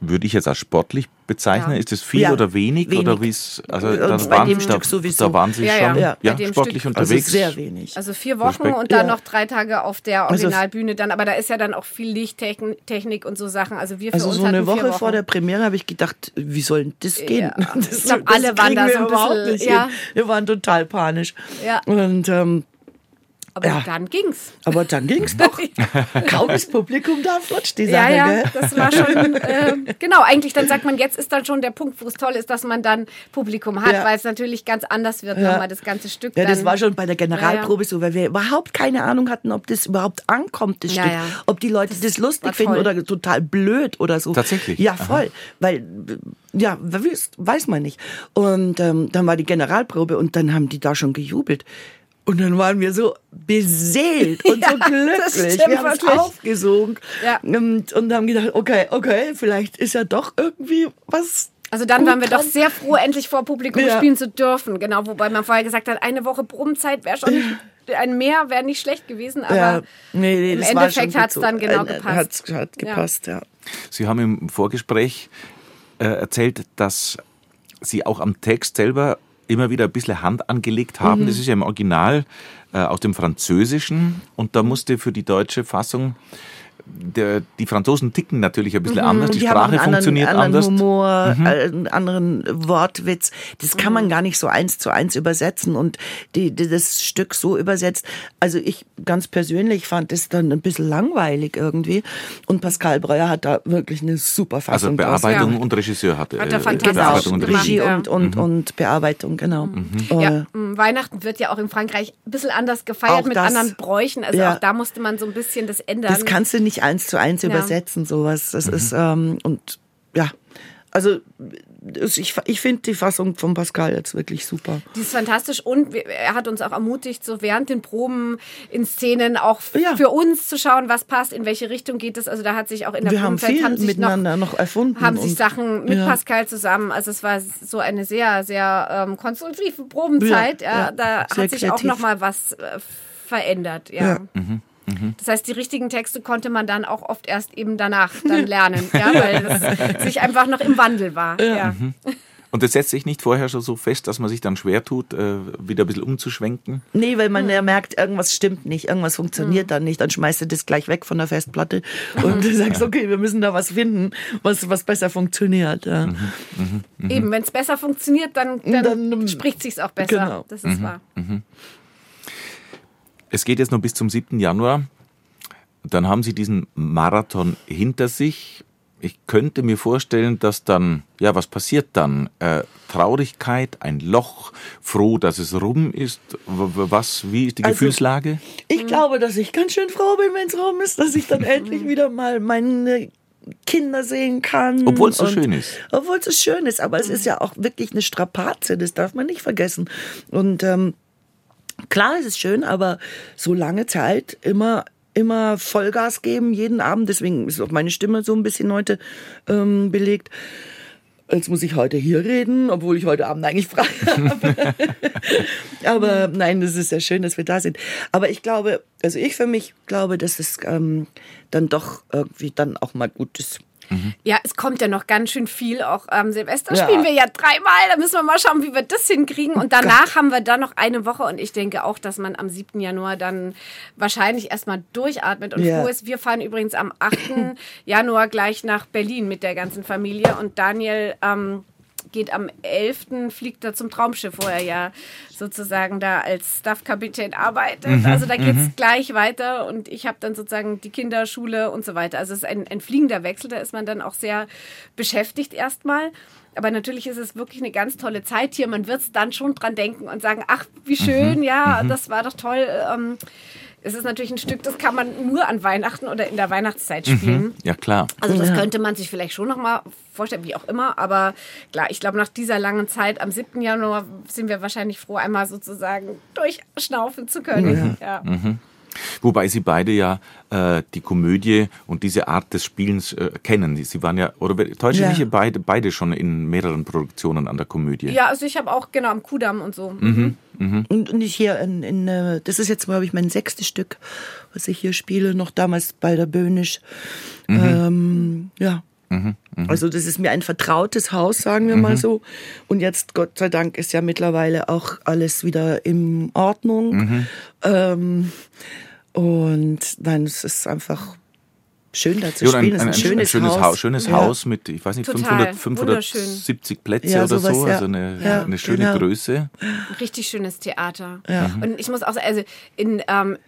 würde ich jetzt als sportlich bezeichnen. Ja. Ist das viel ja, oder wenig, wenig. oder wie es also dann bei dem Stück sowieso. da waren Sie ja, schon ja. Ja, sportlich Stück unterwegs. Also sehr wenig. Also vier Wochen Respekt. und dann noch drei Tage auf der also Originalbühne dann, aber da ist ja dann auch viel Lichttechnik und so Sachen. Also wir für also uns so eine Woche vor der Premiere habe ich gedacht, wie soll denn das gehen? [laughs] Das, ich glaube, alle waren da so ein bisschen, ja. Wir waren total panisch. Ja. Und ähm, aber ja. dann ging's. Aber dann ging's doch. [laughs] Kaum das Publikum da flutscht die Sache. Ja, ja, das war schon, äh, genau, eigentlich dann sagt man, jetzt ist dann schon der Punkt, wo es toll ist, dass man dann Publikum hat, ja. weil es natürlich ganz anders wird, ja. nochmal das ganze Stück. Ja, das war schon bei der Generalprobe so, weil wir überhaupt keine Ahnung hatten, ob das überhaupt ankommt, das Stück. Ob die Leute das, das lustig finden oder total blöd oder so. Tatsächlich? Ja, voll. Aha. Weil, ja, weiß man nicht. Und ähm, dann war die Generalprobe und dann haben die da schon gejubelt. Und dann waren wir so beseelt und [laughs] ja, so glücklich. Wir haben es aufgesogen ja. und, und haben gedacht, okay, okay, vielleicht ist ja doch irgendwie was also dann waren wir doch sehr froh, endlich vor Publikum ja. spielen zu dürfen. Genau, wobei man vorher gesagt hat, eine Woche Brummzeit wäre schon ein Mehr wäre nicht schlecht gewesen, aber ja. nee, nee, im Endeffekt hat es dann genau gepasst. Hat, hat gepasst, ja. ja. Sie haben im Vorgespräch äh, erzählt, dass Sie auch am Text selber immer wieder ein bisschen Hand angelegt haben. Mhm. Das ist ja im Original äh, aus dem Französischen und da musste für die deutsche Fassung der, die Franzosen ticken natürlich ein bisschen mhm, anders, die, die Sprache anderen, funktioniert anderen anders. Humor, mhm. äh, einen anderen Wortwitz. Das kann man mhm. gar nicht so eins zu eins übersetzen und die, die, das Stück so übersetzt. Also ich ganz persönlich fand es dann ein bisschen langweilig irgendwie und Pascal Breuer hat da wirklich eine super Fassung Also Bearbeitung ja. und Regisseur hatte. Hat er äh, fantastisch Bearbeitung und Regie und, und, mhm. und Bearbeitung, genau. Mhm. Ja, Weihnachten wird ja auch in Frankreich ein bisschen anders gefeiert mit das, anderen Bräuchen. Also ja. auch da musste man so ein bisschen das ändern. Das kannst du nicht nicht eins zu eins ja. übersetzen, sowas. Das mhm. ist, ähm, und ja, also ich, ich finde die Fassung von Pascal jetzt wirklich super. Die ist fantastisch und er hat uns auch ermutigt, so während den Proben in Szenen auch ja. für uns zu schauen, was passt, in welche Richtung geht es. Also da hat sich auch in der Wir haben viel haben miteinander noch, noch, erfunden. Haben sich Sachen mit ja. Pascal zusammen. Also es war so eine sehr, sehr ähm, konstruktive Probenzeit. Ja, da hat sich kreativ. auch noch mal was äh, verändert. Ja. Mhm. Mhm. Das heißt, die richtigen Texte konnte man dann auch oft erst eben danach dann [laughs] lernen, ja, weil es sich einfach noch im Wandel war. Ja. ja. Mhm. [laughs] Und das setzt sich nicht vorher schon so fest, dass man sich dann schwer tut, äh, wieder ein bisschen umzuschwenken? Nee, weil man ja merkt, irgendwas stimmt nicht, irgendwas funktioniert mhm. dann nicht. Dann schmeißt du das gleich weg von der Festplatte [laughs] und du sagst, okay, wir müssen da was finden, was, was besser funktioniert. Ja. Mhm. Mhm. mhm. Eben, wenn es besser funktioniert, dann, dann, dann spricht sich auch besser. Genau. Das ist wahr. Es geht jetzt noch bis zum 7. Januar. Dann haben Sie diesen Marathon hinter sich. Ich könnte mir vorstellen, dass dann, ja, was passiert dann? Äh, Traurigkeit, ein Loch, froh, dass es rum ist. Was, wie ist die also, Gefühlslage? Ich glaube, dass ich ganz schön froh bin, wenn es rum ist, dass ich dann [laughs] endlich wieder mal meine Kinder sehen kann. Obwohl es so schön ist. Obwohl es so schön ist, aber es ist ja auch wirklich eine Strapaze, das darf man nicht vergessen. Und ähm, Klar, es ist schön, aber so lange Zeit immer immer Vollgas geben jeden Abend. Deswegen ist auch meine Stimme so ein bisschen heute ähm, belegt. Jetzt muss ich heute hier reden, obwohl ich heute Abend eigentlich frei [laughs] habe. Aber nein, das ist sehr schön, dass wir da sind. Aber ich glaube, also ich für mich glaube, dass es ähm, dann doch irgendwie dann auch mal gut ist, Mhm. Ja, es kommt ja noch ganz schön viel. Auch ähm, Silvester ja. spielen wir ja dreimal. Da müssen wir mal schauen, wie wir das hinkriegen. Und danach Gott. haben wir dann noch eine Woche. Und ich denke auch, dass man am 7. Januar dann wahrscheinlich erstmal durchatmet und ja. froh ist. Wir fahren übrigens am 8. [laughs] Januar gleich nach Berlin mit der ganzen Familie. Und Daniel ähm, geht am 11. fliegt er zum Traumschiff, wo er ja sozusagen da als Staffkapitän arbeitet. Mhm, also da geht es mhm. gleich weiter und ich habe dann sozusagen die Kinderschule und so weiter. Also es ist ein, ein fliegender Wechsel, da ist man dann auch sehr beschäftigt erstmal. Aber natürlich ist es wirklich eine ganz tolle Zeit hier. Man wird dann schon dran denken und sagen, ach, wie schön, mhm, ja, mhm. das war doch toll. Ähm, es ist natürlich ein Stück, das kann man nur an Weihnachten oder in der Weihnachtszeit mhm. spielen. Mhm, ja, klar. Also das ja. könnte man sich vielleicht schon noch mal vorstellen, wie auch immer. Aber klar, ich glaube, nach dieser langen Zeit, am 7. Januar, sind wir wahrscheinlich froh, einmal sozusagen durchschnaufen zu können. Ja. ja. Mhm. Wobei Sie beide ja äh, die Komödie und diese Art des Spielens äh, kennen. Sie waren ja, oder täusche ja. beide, beide schon in mehreren Produktionen an der Komödie? Ja, also ich habe auch, genau, am Kudamm und so. Mhm. Mhm. Und, und ich hier in, in, äh, das ist jetzt, glaube ich, mein sechstes Stück, was ich hier spiele, noch damals bei der Böhnisch. Mhm. Ähm, ja. Mhm, mh. Also das ist mir ein vertrautes Haus, sagen wir mhm. mal so. Und jetzt, Gott sei Dank, ist ja mittlerweile auch alles wieder in Ordnung. Mhm. Ähm, und nein, es ist einfach schön da zu ja, spielen. Ein, ein, ein, schönes, schönes Haus. Haus. Schönes ja. Haus mit, ich weiß nicht, 500, 570 Plätze ja, oder sowas, so. Also eine, eine schöne genau. Größe. Richtig schönes Theater. Und ich muss auch sagen, also in ähm,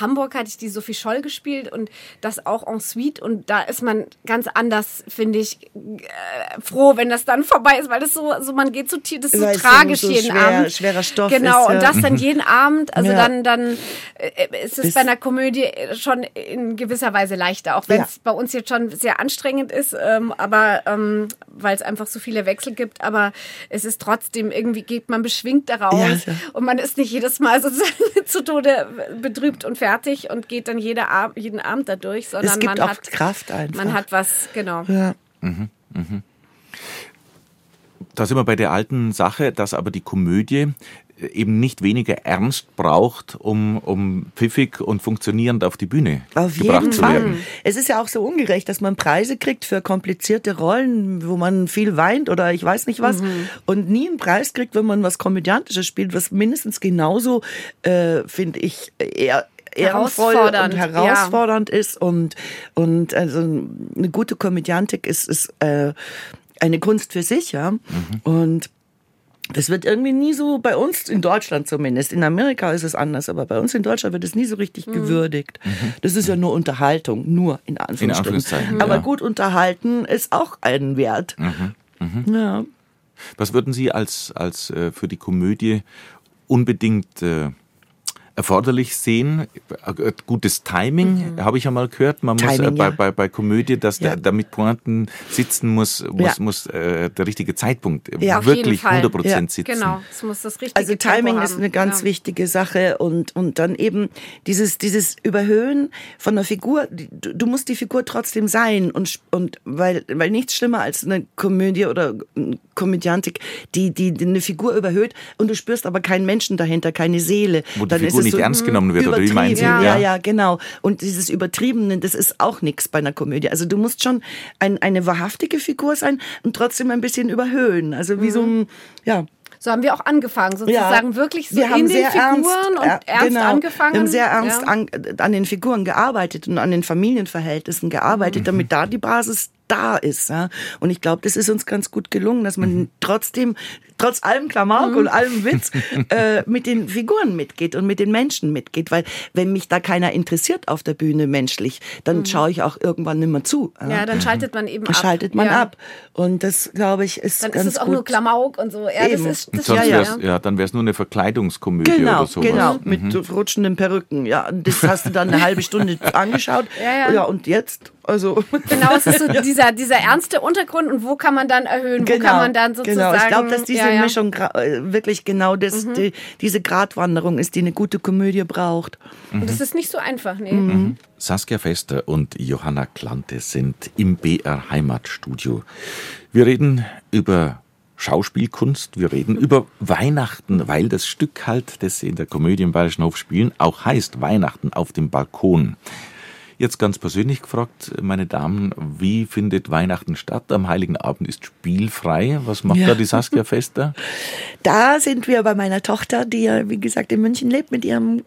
Hamburg hatte ich die Sophie Scholl gespielt und das auch en suite und da ist man ganz anders, finde ich, äh, froh, wenn das dann vorbei ist, weil das so, so man geht so tief, das ist so tragisch so jeden schwer, Abend. Schwerer Stoff Genau, ist, und das dann [laughs] jeden Abend, also ja. dann, dann äh, ist es ist bei einer Komödie schon in gewisser Weise leichter, auch wenn es ja. bei uns jetzt schon sehr anstrengend ist, ähm, aber ähm, weil es einfach so viele Wechsel gibt, aber es ist trotzdem, irgendwie geht man beschwingt daraus ja, und man ist nicht jedes Mal [laughs] sozusagen zu Tode betrübt und fertig und geht dann jede Ab jeden Abend dadurch, sondern es gibt man hat Kraft einfach. Man hat was, genau. Ja. Mhm, mhm. Da sind wir bei der alten Sache, dass aber die Komödie eben nicht weniger ernst braucht, um, um pfiffig und funktionierend auf die Bühne auf gebracht jeden zu Fall. werden. Es ist ja auch so ungerecht, dass man Preise kriegt für komplizierte Rollen, wo man viel weint oder ich weiß nicht was mhm. und nie einen Preis kriegt, wenn man was Komödiantisches spielt, was mindestens genauso, äh, finde ich, eher ehrenvoll und herausfordernd ja. ist und und also eine gute Komödiantik ist ist äh, eine Kunst für sich, ja. Mhm. Und das wird irgendwie nie so, bei uns in Deutschland zumindest, in Amerika ist es anders, aber bei uns in Deutschland wird es nie so richtig mhm. gewürdigt. Mhm. Das ist ja nur Unterhaltung, nur in Anführungsstrichen. In Anführungszeichen aber ja. gut unterhalten ist auch ein Wert. Mhm. mhm. Ja. Was würden Sie als, als äh, für die Komödie unbedingt äh, erforderlich sehen. Äh, gutes Timing, mhm. habe ich ja mal gehört. Man Timing, muss äh, bei, ja. bei, bei Komödie, dass ja. der, damit Pointen sitzen muss, muss, ja. muss äh, der richtige Zeitpunkt ja, wirklich 100 Prozent sitzen. Genau, es muss das richtige Also Timing ist eine ganz wichtige Sache und, und dann eben dieses, dieses Überhöhen von der Figur. Du, du musst die Figur trotzdem sein und, und weil, weil nichts schlimmer als eine Komödie oder Komödiantik, die, die, die eine Figur überhöht und du spürst aber keinen Menschen dahinter, keine Seele. Wo dann ist nicht so ernst genommen wird, oder wie meinen Sie? Ja, ja, ja, genau. Und dieses Übertriebene, das ist auch nichts bei einer Komödie. Also du musst schon ein, eine wahrhaftige Figur sein und trotzdem ein bisschen überhöhen. Also wie mhm. so ein, ja, so haben wir auch angefangen, sozusagen ja, wirklich so in den Figuren ernst, und ernst genau, angefangen. Wir haben sehr ernst ja. an, an, den Figuren gearbeitet und an den Familienverhältnissen gearbeitet, mhm. damit da die Basis da ist. Ja? Und ich glaube, das ist uns ganz gut gelungen, dass man mhm. trotzdem trotz allem Klamauk mhm. und allem Witz [laughs] äh, mit den Figuren mitgeht und mit den Menschen mitgeht. Weil wenn mich da keiner interessiert auf der Bühne menschlich, dann mhm. schaue ich auch irgendwann nicht mehr zu. Ja, dann schaltet man eben dann ab. schaltet man ja. ab. Und das, glaube ich, ist Dann ganz ist es auch gut. nur Klamauk und so. Ja, eben. das ist das ja, ja. ja, dann wäre es nur eine Verkleidungskomödie genau, oder sowas. Genau, mit mhm. rutschenden Perücken. Ja, das hast du dann eine halbe Stunde [laughs] angeschaut. Ja, ja. ja und jetzt also genau, es ist so [laughs] dieser, dieser ernste Untergrund und wo kann man dann erhöhen, genau, wo kann man dann sozusagen. Genau, ich glaube, dass diese ja, ja. Mischung äh, wirklich genau das, mhm. die, diese Gratwanderung ist, die eine gute Komödie braucht. Mhm. Und das ist nicht so einfach, nee. Mhm. Saskia Fester und Johanna Klante sind im BR Heimatstudio. Wir reden über Schauspielkunst, wir reden über Weihnachten, weil das Stück halt, das Sie in der Komödie im Bayerischen Hof spielen, auch heißt Weihnachten auf dem Balkon. Jetzt ganz persönlich gefragt, meine Damen, wie findet Weihnachten statt? Am Heiligen Abend ist spielfrei. Was macht ja. da die Saskia Fester? [laughs] Da sind wir bei meiner Tochter, die ja, wie gesagt, in München lebt mit ihrem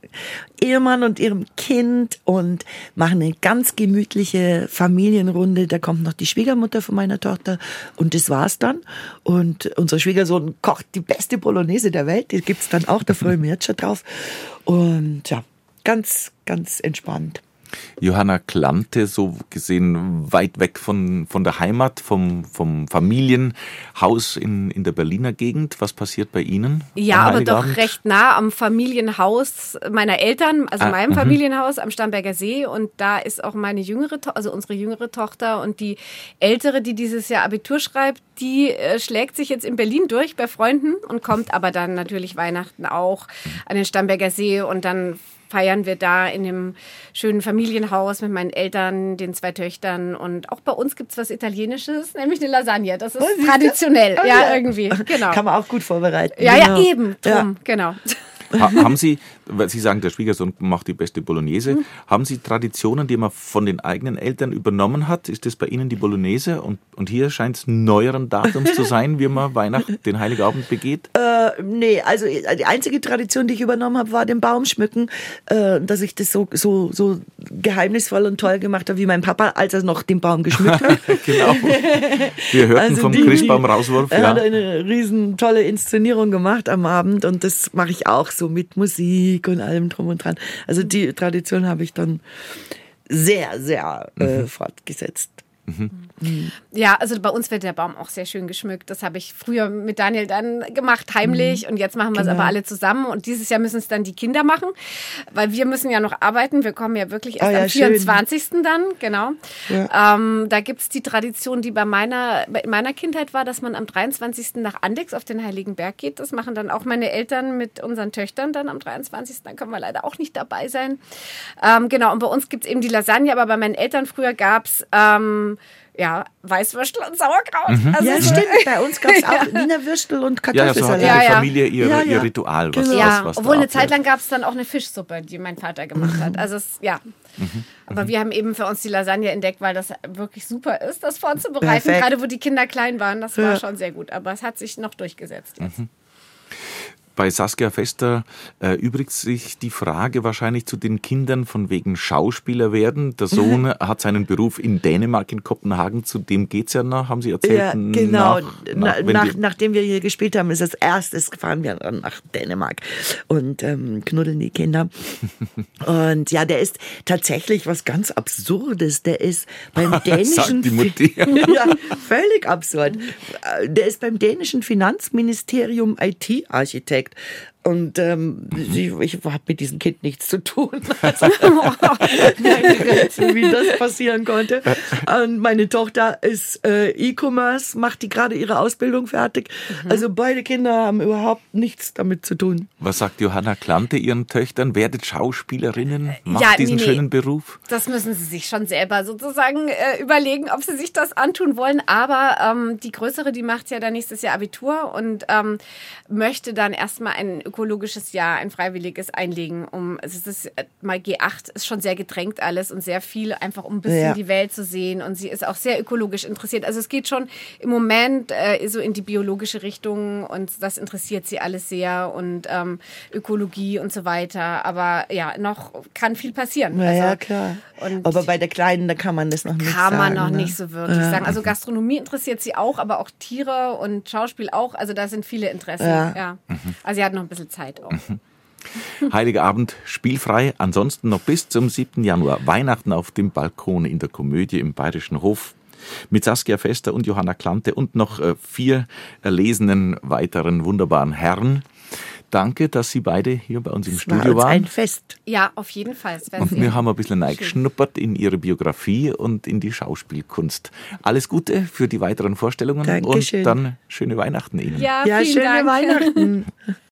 Ehemann und ihrem Kind und machen eine ganz gemütliche Familienrunde. Da kommt noch die Schwiegermutter von meiner Tochter und das war's dann. Und unser Schwiegersohn kocht die beste Bolognese der Welt. Die gibt's dann auch, da freue ich mich jetzt schon drauf. Und ja, ganz, ganz entspannt. Johanna Klante, so gesehen weit weg von, von der Heimat, vom, vom Familienhaus in, in der Berliner Gegend. Was passiert bei Ihnen? Ja, aber doch recht nah am Familienhaus meiner Eltern, also ah, meinem -hmm. Familienhaus am Starnberger See. Und da ist auch meine jüngere, also unsere jüngere Tochter und die ältere, die dieses Jahr Abitur schreibt, die äh, schlägt sich jetzt in Berlin durch bei Freunden und kommt aber dann natürlich Weihnachten auch an den Starnberger See und dann feiern wir da in dem schönen Familienhaus mit meinen Eltern, den zwei Töchtern. Und auch bei uns gibt es was Italienisches, nämlich eine Lasagne. Das ist was traditionell. Oh, ja, ja, irgendwie. [laughs] Genau. Kann man auch gut vorbereiten. Ja, genau. ja, eben. Drum, ja. genau. Ha, haben Sie, weil Sie sagen, der Schwiegersohn macht die beste Bolognese, mhm. haben Sie Traditionen, die man von den eigenen Eltern übernommen hat? Ist das bei Ihnen die Bolognese? Und, und hier scheint es neueren Datums zu sein, wie man Weihnachten, [laughs] den Heiligabend begeht? Äh, nee, also die einzige Tradition, die ich übernommen habe, war den Baum schmücken, äh, dass ich das so, so, so geheimnisvoll und toll gemacht habe, wie mein Papa, als er noch den Baum geschmückt hat. [laughs] genau. Wir hörten also vom die, Christbaumrauswurf. Er ja. hat eine riesen tolle Inszenierung gemacht am Abend und das mache ich auch so mit Musik und allem drum und dran. Also die Tradition habe ich dann sehr, sehr äh, mhm. fortgesetzt. Mhm. Ja, also bei uns wird der Baum auch sehr schön geschmückt. Das habe ich früher mit Daniel dann gemacht, heimlich. Mhm. Und jetzt machen wir es genau. aber alle zusammen. Und dieses Jahr müssen es dann die Kinder machen, weil wir müssen ja noch arbeiten. Wir kommen ja wirklich erst oh, ja, am 24. Schön. dann, genau. Ja. Ähm, da gibt es die Tradition, die bei meiner, in meiner Kindheit war, dass man am 23. nach Andex auf den Heiligen Berg geht. Das machen dann auch meine Eltern mit unseren Töchtern dann am 23. Dann können wir leider auch nicht dabei sein. Ähm, genau, und bei uns gibt es eben die Lasagne, aber bei meinen Eltern früher gab es ähm, ja, Weißwürstel und Sauerkraut. Mhm. Also ja, stimmt. Bei uns [laughs] gab es auch Wiener Würstel und Kartoffelsalat. Ja, ja, so hat jede Familie ihr, ja, ja. ihr Ritual. Was, genau. ja, was, obwohl eine Zeit lang gab es dann auch eine Fischsuppe, die mein Vater gemacht hat. Also es, ja. Mhm. Aber mhm. wir haben eben für uns die Lasagne entdeckt, weil das wirklich super ist, das vorzubereiten. Perfekt. Gerade wo die Kinder klein waren, das war schon sehr gut. Aber es hat sich noch durchgesetzt jetzt. Mhm. Bei Saskia Fester erübrigt sich die Frage wahrscheinlich zu den Kindern von wegen Schauspieler werden. Der Sohn hat seinen Beruf in Dänemark, in Kopenhagen. Zu dem geht es ja noch, haben Sie erzählt? Ja, genau. Nach, nach, nach, nachdem wir hier gespielt haben, ist als erstes fahren wir dann nach Dänemark und ähm, knuddeln die Kinder. [laughs] und ja, der ist tatsächlich was ganz Absurdes. Der ist beim [laughs] dänischen... [laughs] ja, völlig absurd. Der ist beim dänischen Finanzministerium IT-Architekt Projekt. Und ähm, mhm. ich, ich habe mit diesem Kind nichts zu tun. [laughs] Also, [laughs] wie das passieren konnte. Und meine Tochter ist äh, E-Commerce, macht die gerade ihre Ausbildung fertig. Mhm. Also beide Kinder haben überhaupt nichts damit zu tun. Was sagt Johanna Klante ihren Töchtern? Werdet Schauspielerinnen? Macht ja, diesen nee, schönen Beruf? Das müssen sie sich schon selber sozusagen äh, überlegen, ob sie sich das antun wollen. Aber ähm, die Größere, die macht ja dann nächstes Jahr Abitur und ähm, möchte dann erstmal ein ökologisches Jahr, ein freiwilliges einlegen, um, also es ist äh, mal G8 ist schon sehr gedrängt alles und sehr viel einfach, um ein bisschen ja. die Welt zu sehen und sie ist auch sehr ökologisch interessiert. Also es geht schon im Moment äh, so in die biologische Richtung und das interessiert sie alles sehr und ähm, Ökologie und so weiter. Aber ja, noch kann viel passieren. Ja, also, ja klar. aber bei der Kleinen, da kann man das noch nicht sagen. Kann man noch ne? nicht so wirklich ja. sagen. Also Gastronomie interessiert sie auch, aber auch Tiere und Schauspiel auch. Also da sind viele Interessen. Ja. Also sie hat noch ein bisschen Zeit auch. Heiliger Abend spielfrei, ansonsten noch bis zum 7. Januar Weihnachten auf dem Balkon in der Komödie im Bayerischen Hof mit Saskia Fester und Johanna Klante und noch äh, vier erlesenen weiteren wunderbaren Herren. Danke, dass Sie beide hier bei uns im das Studio war waren. ein Fest. Ja, auf jeden Fall. Und wir haben ein bisschen reingeschnuppert in Ihre Biografie und in die Schauspielkunst. Alles Gute für die weiteren Vorstellungen Dankeschön. und dann schöne Weihnachten Ihnen. Ja, ja schöne Dank. Weihnachten. [laughs]